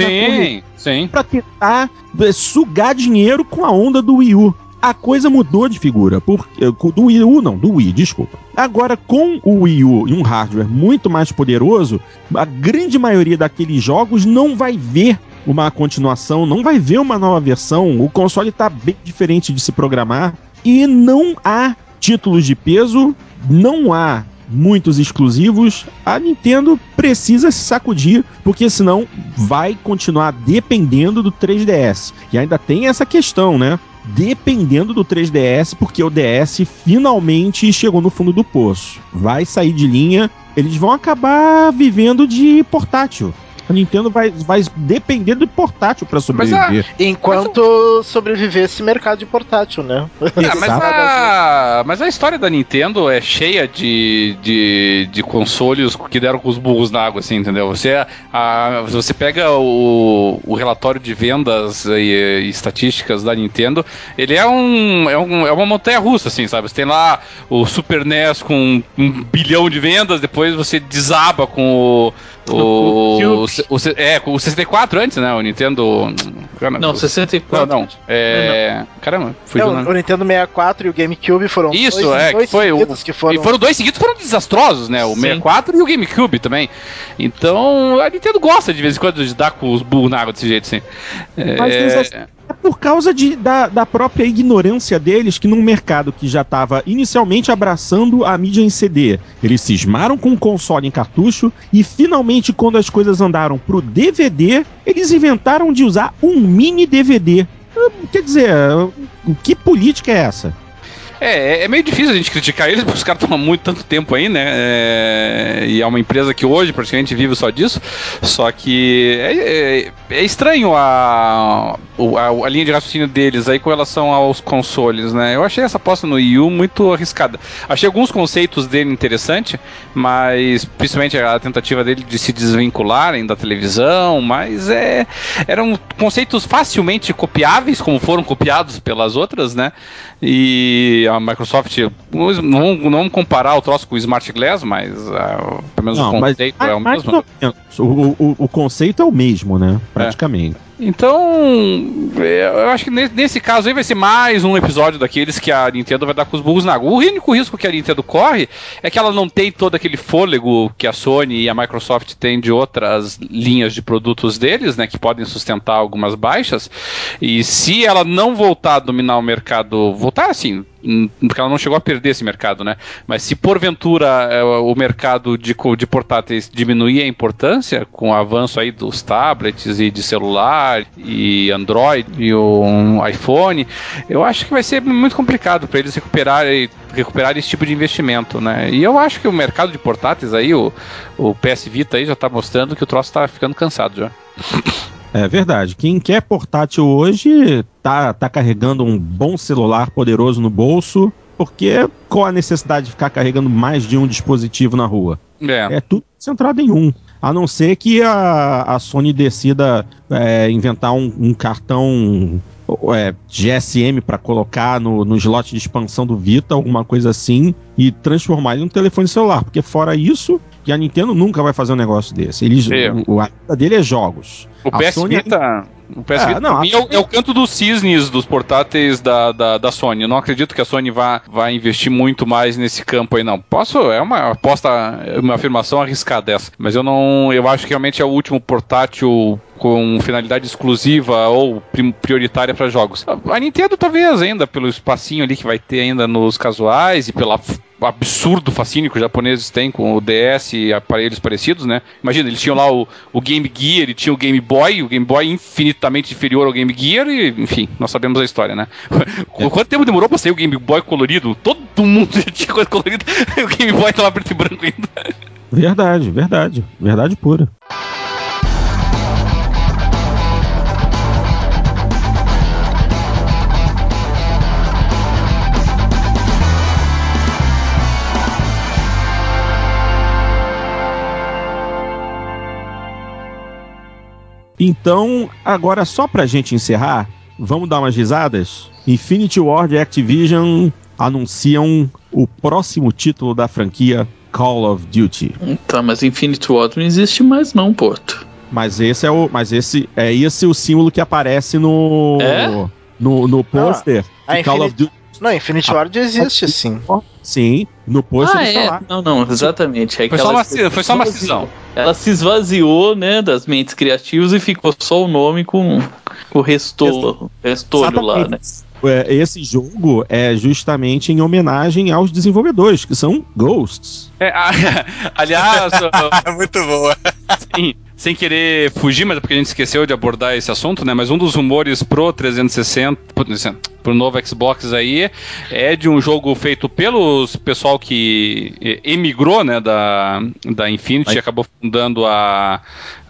A: para tentar eh, sugar dinheiro com a onda do Wii U. A coisa mudou de figura. Por, eh, do Wii U, não, do Wii, desculpa. Agora, com o Wii U e um hardware muito mais poderoso, a grande maioria daqueles jogos não vai ver uma continuação, não vai ver uma nova versão. O console está bem diferente de se programar e não há títulos de peso, não há muitos exclusivos. A Nintendo precisa se sacudir, porque senão vai continuar dependendo do 3DS. E ainda tem essa questão, né? Dependendo do 3DS, porque o DS finalmente chegou no fundo do poço. Vai sair de linha, eles vão acabar vivendo de portátil. A Nintendo vai, vai depender do portátil para sobreviver.
C: Enquanto sobreviver esse mercado de portátil, né?
D: Ah, mas, a, mas a história da Nintendo é cheia de, de, de consoles que deram com os burros na água, assim, entendeu? Você, a, você pega o, o relatório de vendas e, e estatísticas da Nintendo, ele é, um, é, um, é uma montanha russa, assim, sabe? Você tem lá o Super NES com um bilhão de vendas, depois você desaba com o. O, o, o, é, com o 64 antes, né? O Nintendo.
B: Não, 64.
D: Não, não. É. Caramba, fui
C: É,
D: do
C: o,
D: nome.
C: o Nintendo 64 e o GameCube foram
D: Isso,
C: dois,
D: é, que
C: dois
D: foi o-
C: seguidos que foram.
D: E foram dois seguidos foram desastrosos, né? O
B: Sim.
D: 64 e o GameCube também. Então, a Nintendo gosta de vez em quando de dar com os burros na água desse jeito, assim. É,
A: Mas essa- É por causa de, da, da própria ignorância deles que num mercado que já estava inicialmente abraçando a mídia em CD, eles cismaram com o console em cartucho e finalmente quando as coisas andaram pro DVD, eles inventaram de usar um mini DVD. Hum, Quer dizer, que política é essa?
D: É, é meio difícil a gente criticar eles, [laughs] porque os caras há muito tanto tempo aí, né? É, e é uma empresa que hoje praticamente vive só disso. Só que é, é, é estranho a, a, a, linha de raciocínio deles aí com relação aos consoles, né? Eu achei essa aposta no Wii U muito arriscada. Achei alguns conceitos dele interessantes, mas principalmente a tentativa dele de se desvincularem da televisão, mas é, eram conceitos facilmente copiáveis, como foram copiados pelas outras, né? E a Microsoft, não, não vamos comparar o troço com o Smart Glass, mas uh, pelo menos não, o conceito mas, é o mesmo.
A: O, o, o, conceito é o mesmo, né? Praticamente.
D: É. Então, eu acho que nesse caso aí vai ser mais um episódio daqueles que a Nintendo vai dar com os burros na água. O único risco que a Nintendo corre é que ela não tem todo aquele fôlego que a Sony e a Microsoft têm de outras linhas de produtos deles, né, que podem sustentar algumas baixas. E se ela não voltar a dominar o mercado, voltar assim, porque ela não chegou a perder esse mercado, né? Mas se porventura é, o mercado de, de portáteis diminuir a importância com o avanço aí dos tablets e de celular e Android e o iPhone, eu acho que vai ser muito complicado para eles recuperarem recuperar esse tipo de investimento, né? E eu acho que o mercado de portáteis aí, o, o PS Vita aí já está mostrando que o troço está ficando cansado já.
A: É verdade. Quem quer portátil hoje tá, tá carregando um bom celular poderoso no bolso, porque qual a necessidade de ficar carregando mais de um dispositivo na rua? É, é tudo centrado em um. A não ser que a, a Sony decida é, inventar um, um cartão é, GSM para colocar no, no slot de expansão do Vita, alguma coisa assim, e transformar ele num telefone celular. Porque fora isso, que a Nintendo nunca vai fazer um negócio desse. Eles, é. o, a dele é jogos.
D: O a PS Sony Vita. O PS é, Vita não, a... é, o, é, o, canto dos cisnes dos portáteis da, da, da, Sony. Eu não acredito que a Sony vá, vá investir muito mais nesse campo aí, não. Posso, é uma aposta, uma afirmação arriscada essa. Mas eu não. Eu acho que realmente é o último portátil com finalidade exclusiva ou prioritária para jogos. A Nintendo talvez ainda pelo espacinho ali que vai ter ainda nos casuais e pela absurdo fascínio que os japoneses têm com o DS e aparelhos parecidos, né? Imagina, eles tinham lá o, o Game Gear, ele tinha o Game Boy, o Game Boy infinitamente inferior ao Game Gear e, enfim, nós sabemos a história, né? [laughs] É. Quanto tempo demorou pra sair o Game Boy colorido? Todo mundo [laughs] já tinha coisa colorida, [laughs] o Game Boy tava preto e branco ainda.
A: Verdade, verdade. Verdade pura. Então, agora só pra gente encerrar, vamos dar umas risadas? Infinity Ward e Activision anunciam o próximo título da franquia Call of Duty.
B: Tá, mas Infinity Ward não existe mais não, Porto.
A: Mas esse é o, mas esse é esse o símbolo que aparece no
B: é?
A: no, no pôster
C: ah, Call of Duty. Não, Infinity Ward existe sim.
A: Sim, no pôster
B: ah, é. Lá. Não, não, exatamente.
D: É foi, só uma, foi só uma cisão.
B: Ela se esvaziou, né, das mentes criativas e ficou só o nome com o restolho, restolho lá, né?
A: É, esse jogo é justamente em homenagem aos desenvolvedores, que são Ghosts.
D: É, [laughs] aliás. [laughs]
E: Muito boa.
D: Sim, sem querer fugir, mas é porque a gente esqueceu de abordar esse assunto, né? Mas um dos rumores pro 360, pro novo Xbox aí, é de um jogo feito pelos pessoal que emigrou, né, da, da Infinity, Mas... acabou fundando a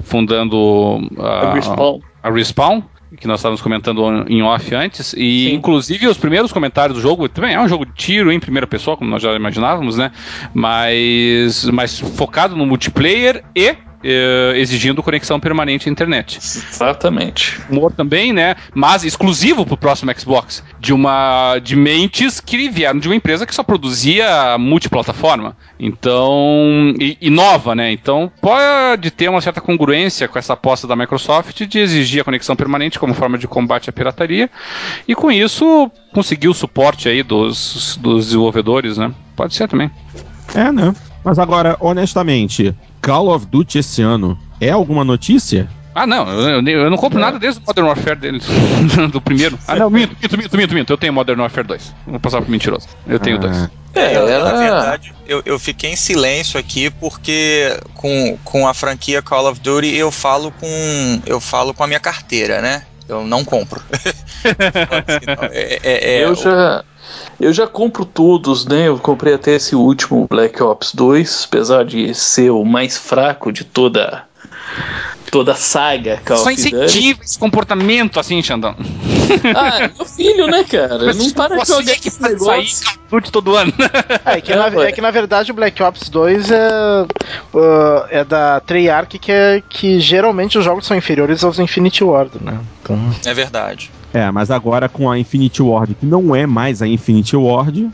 D: fundando a, a Respawn. A, a Respawn que nós estávamos comentando em off antes, e Sim. inclusive os primeiros comentários do jogo, também é um jogo de tiro em primeira pessoa, como nós já imaginávamos, né? Mas, mas focado no multiplayer e eh, exigindo conexão permanente à internet.
B: Exatamente.
D: Humor também, né? Mas exclusivo para o próximo Xbox. De uma de mentes que vieram de uma empresa que só produzia multiplataforma. Então, e, e nova, né? Então pode ter uma certa congruência com essa aposta da Microsoft de exigir a conexão permanente como forma de combate à pirataria. E com isso conseguir o suporte aí dos, dos desenvolvedores, né? Pode ser também.
A: É, né? Mas agora, honestamente, Call of Duty esse ano é alguma notícia?
D: Ah, não, eu, eu não compro é. nada desde o Modern Warfare deles, [laughs] do primeiro. Ah, não, minto, minto, minto, minto, minto, eu tenho Modern Warfare 2. Vou passar pro mentiroso. Eu tenho ah. dois.
E: É, eu, ela... na verdade, eu, eu fiquei em silêncio aqui porque com, com a franquia Call of Duty eu falo com eu falo com a minha carteira, né? Eu não compro. [laughs]
B: é, é, é, eu já. Eu já compro todos, né? Eu comprei até esse último Black Ops 2, apesar de ser o mais fraco de toda toda a saga
D: Call Só incentiva esse comportamento assim, Xandão.
B: Ah, meu filho, né, cara? Mas não para de jogar
D: que faz sair Call todo ano.
C: É, que na, é que na verdade o Black Ops 2 é, uh, é da Treyarch que, é, que geralmente os jogos são inferiores aos Infinity Ward, né?
E: Então... É verdade.
A: É, mas agora com a Infinity Ward, que não é mais a Infinity Ward.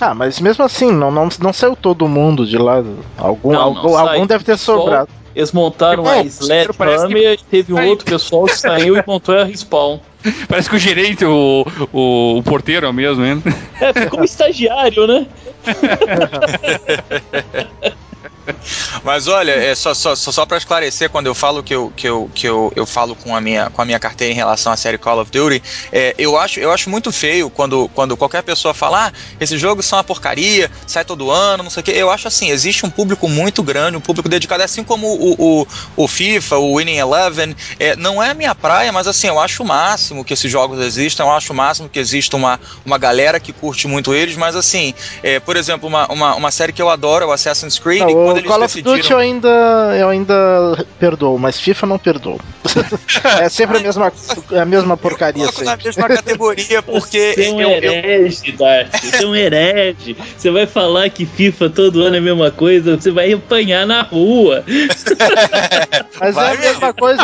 C: Ah, mas mesmo assim, não, não, não saiu todo mundo de lá. Algum, não, algum, não algum deve ter sobrado.
B: Eles montaram a Sledgehammer e teve um outro pessoal que saiu e montou a Respawn. [laughs]
D: Parece que o gerente, o, o, o porteiro é o mesmo, hein?
B: É, ficou um estagiário, né? [laughs] [laughs]
E: Mas olha, é só, só, só para esclarecer, quando eu falo que eu, que eu, que eu, eu falo com a, minha, com a minha carteira em relação à série Call of Duty, é, eu, acho, eu acho muito feio quando, quando qualquer pessoa fala, ah, esses jogos são uma porcaria, sai todo ano, não sei o quê. Eu acho assim, existe um público muito grande, um público dedicado, assim como o, o, o FIFA, o Winning Eleven, é, não é a minha praia, mas assim, eu acho o máximo que esses jogos existam, eu acho o máximo que exista uma, uma galera que curte muito eles, mas assim, é, por exemplo, uma, uma, uma série que eu adoro, é o Assassin's Creed,
C: não, quando eles Call decidiram... of Duty eu ainda, eu ainda perdoo, mas FIFA não perdoo. [laughs] é sempre a mesma, a mesma porcaria. Eu
E: sempre. na mesma categoria porque.
B: Você é um herege, Dart. Você é um herege. Você vai falar que FIFA todo ano é a mesma coisa, você vai apanhar na rua. [laughs]
C: mas vai é a mesma coisa.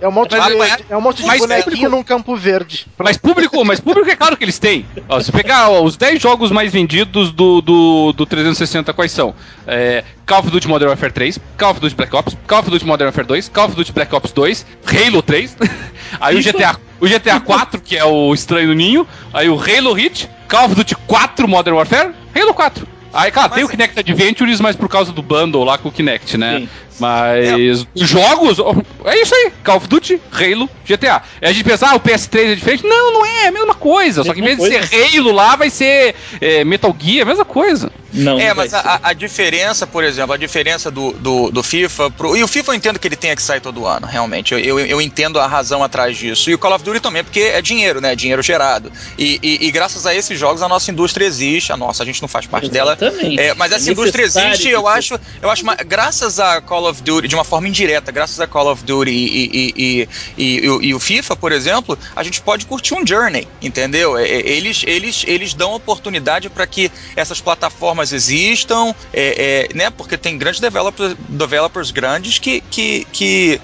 C: É um [laughs] monte de, mas, é um monte de bonequinho público, num campo verde.
D: Mas público, mas público é claro que eles têm. Ó, se pegar ó, os 10 jogos mais vendidos do, do, do 360, quais são? É, Call of Duty Modern Warfare 3, Call of Duty Black Ops, Call of Duty Modern Warfare 2, Call of Duty Black Ops 2, Halo 3, [laughs] aí o GTA, o GTA 4, que é o Estranho Ninho, aí o Halo Reach, Call of Duty 4 Modern Warfare, Halo 4. Aí, claro, mas tem o Kinect Adventures, mas por causa do bundle lá com o Kinect, né? Sim. Mas é. jogos, é isso aí. Call of Duty, Halo, GTA. A gente pensa, ah, o PS3 é diferente. Não, não é, é a mesma coisa. Mesma só que em vez coisa. de ser Halo lá, vai ser é, Metal Gear, a mesma coisa.
E: Não, é, mas a, a, diferença, por exemplo, a diferença do, do, do, FIFA. Pro, e o FIFA eu entendo que ele tenha que sair todo ano, realmente. Eu, eu, eu, entendo a razão atrás disso. E o Call of Duty também, porque é dinheiro, né? Dinheiro gerado. E, e, e graças a esses jogos a nossa indústria existe. A nossa, a gente não faz parte Exatamente. dela. É, mas essa é indústria existe, eu acho, eu acho. Graças a Call of Duty, de uma forma indireta, graças a Call of Duty e, e, e, e, o FIFA, por exemplo, a gente pode curtir um Journey, entendeu? É, é, eles, eles, eles dão oportunidade para que essas plataformas existam, é, é, né? Porque tem grandes developers, developers grandes que, que, que,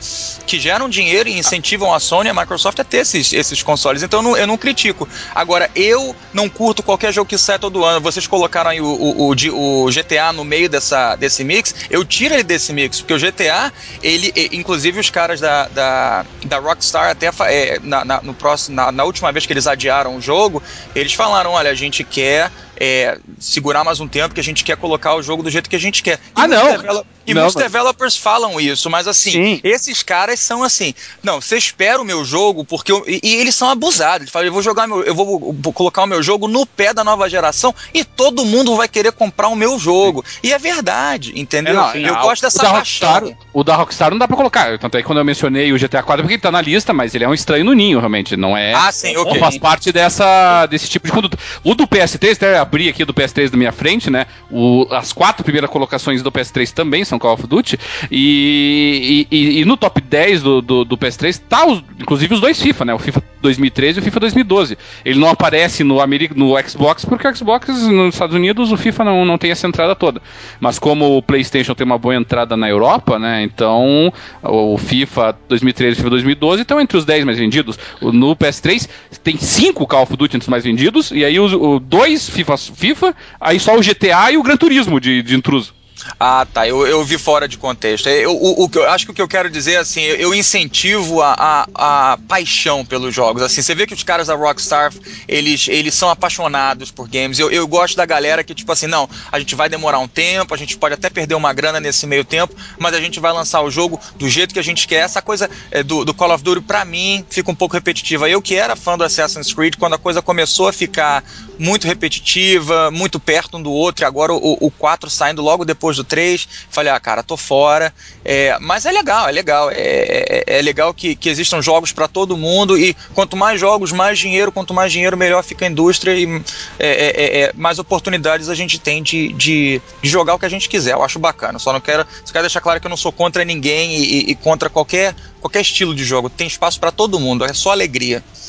E: que geram dinheiro e incentivam a Sony e a Microsoft a ter esses, esses consoles. Então eu não, eu não critico. Agora, eu não curto qualquer jogo que sai todo ano. Vocês colocaram aí o, o, o, o GTA no meio dessa, desse mix, eu tiro ele desse mix, porque o GTA ele, inclusive os caras da, da, da Rockstar, até é, na, na, no próximo, na, na última vez que eles adiaram o jogo, eles falaram: olha, a gente quer é, segurar mais um tempo, que a gente quer colocar o jogo do jeito que a gente quer. E
D: ah, não!
E: E não, muitos mas... developers falam isso, mas assim, Sim. esses caras são assim, não, você espera o meu jogo, porque eu, e, e, eles são abusados. Eles falam, eu vou jogar meu, eu vou, vou, colocar o meu jogo no pé da nova geração e todo mundo vai querer comprar o meu jogo. Sim. E é verdade, entendeu? É, não, eu gosto dessa
D: o da Rockstar, o da Rockstar não dá pra colocar. Tanto é que quando eu mencionei o GTA 4, porque ele tá na lista, mas ele é um estranho no ninho, realmente. Não é.
E: Ah, sim, ok.
D: Não faz parte dessa, desse tipo de conduta. O do PS3, até abri aqui do PS3 da minha frente, né? O, as quatro primeiras colocações do PS3 também são Call of Duty. E, e, e, no top 10 do, do, do PS3 tá os, inclusive os dois FIFA, né? O FIFA 2013 e o FIFA 2012. Ele não aparece no, no Xbox porque o Xbox nos Estados Unidos o FIFA não, não tem essa entrada toda. Mas como o PlayStation tem uma boa entrada na Europa, né? Então o FIFA 2013 e o FIFA 2012 estão entre os 10 mais vendidos. No PS3 tem 5 Call of Duty entre os mais vendidos e aí os, o dois FIFA, FIFA, aí só o GTA e o Gran Turismo de, de intruso.
E: Ah, tá. Eu, eu vi fora de contexto. Eu, o, o, eu acho que o que eu quero dizer, assim, eu incentivo a, a, a, paixão pelos jogos. Assim, você vê que os caras da Rockstar, eles, eles são apaixonados por games. Eu, eu gosto da galera que, tipo assim, não, a gente vai demorar um tempo, a gente pode até perder uma grana nesse meio tempo, mas a gente vai lançar o jogo do jeito que a gente quer. Essa coisa é, do, do Call of Duty, pra mim, fica um pouco repetitiva. Eu que era fã do Assassin's Creed, quando a coisa começou a ficar muito repetitiva, muito perto um do outro, e agora o, o 4 saindo logo depois depois do 3, falei, ah, cara, tô fora. É, mas é legal, é legal. É, é, é legal que, que existam jogos para todo mundo e quanto mais jogos, mais dinheiro, quanto mais dinheiro, melhor fica a indústria e é, é, é, mais oportunidades a gente tem de, de, de, jogar o que a gente quiser. Eu acho bacana. Só não quero, só quero deixar claro que eu não sou contra ninguém e, e contra qualquer, qualquer estilo de jogo. Tem espaço para todo mundo, é só alegria. [laughs]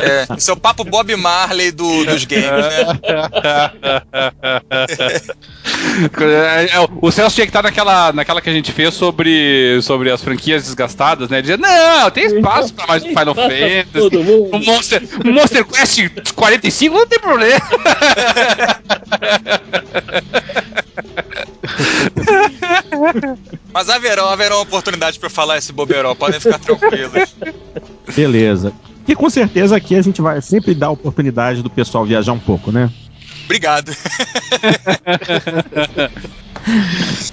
E: é, esse é o papo Bob Marley do, dos games, né?
D: É, é, o Celso tinha que estar naquela, naquela que a gente fez sobre, sobre as franquias desgastadas, né? Dizia, não, tem espaço para mais Final Fantasy. Um Monster, um Monster Quest 45 não tem problema. [laughs] [laughs]
E: Mas haverá, haverá uma oportunidade para falar esse bobeirão, podem ficar tranquilos.
A: Beleza. E com certeza aqui a gente vai sempre dar a oportunidade do pessoal viajar um pouco, né?
E: Obrigado. [laughs]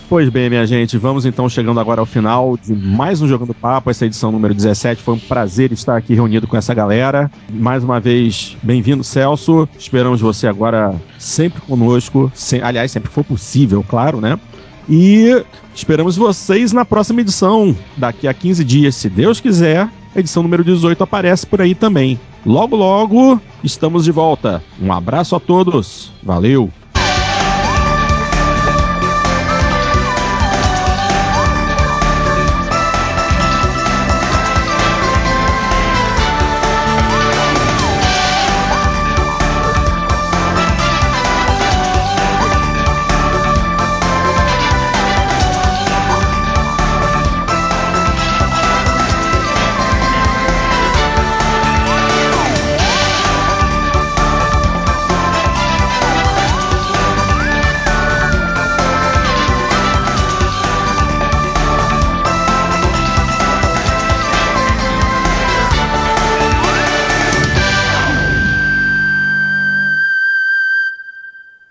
A: Pois bem, minha gente, vamos então chegando agora ao final de mais um Jogando Papo, essa edição número 17. Foi um prazer estar aqui reunido com essa galera. Mais uma vez, bem-vindo, Celso. Esperamos você agora sempre conosco. Sem, aliás, sempre que for possível, claro, né? E esperamos vocês na próxima edição, daqui a 15 dias, se Deus quiser. A edição número 18 aparece por aí também. Logo, logo, estamos de volta. Um abraço a todos. Valeu!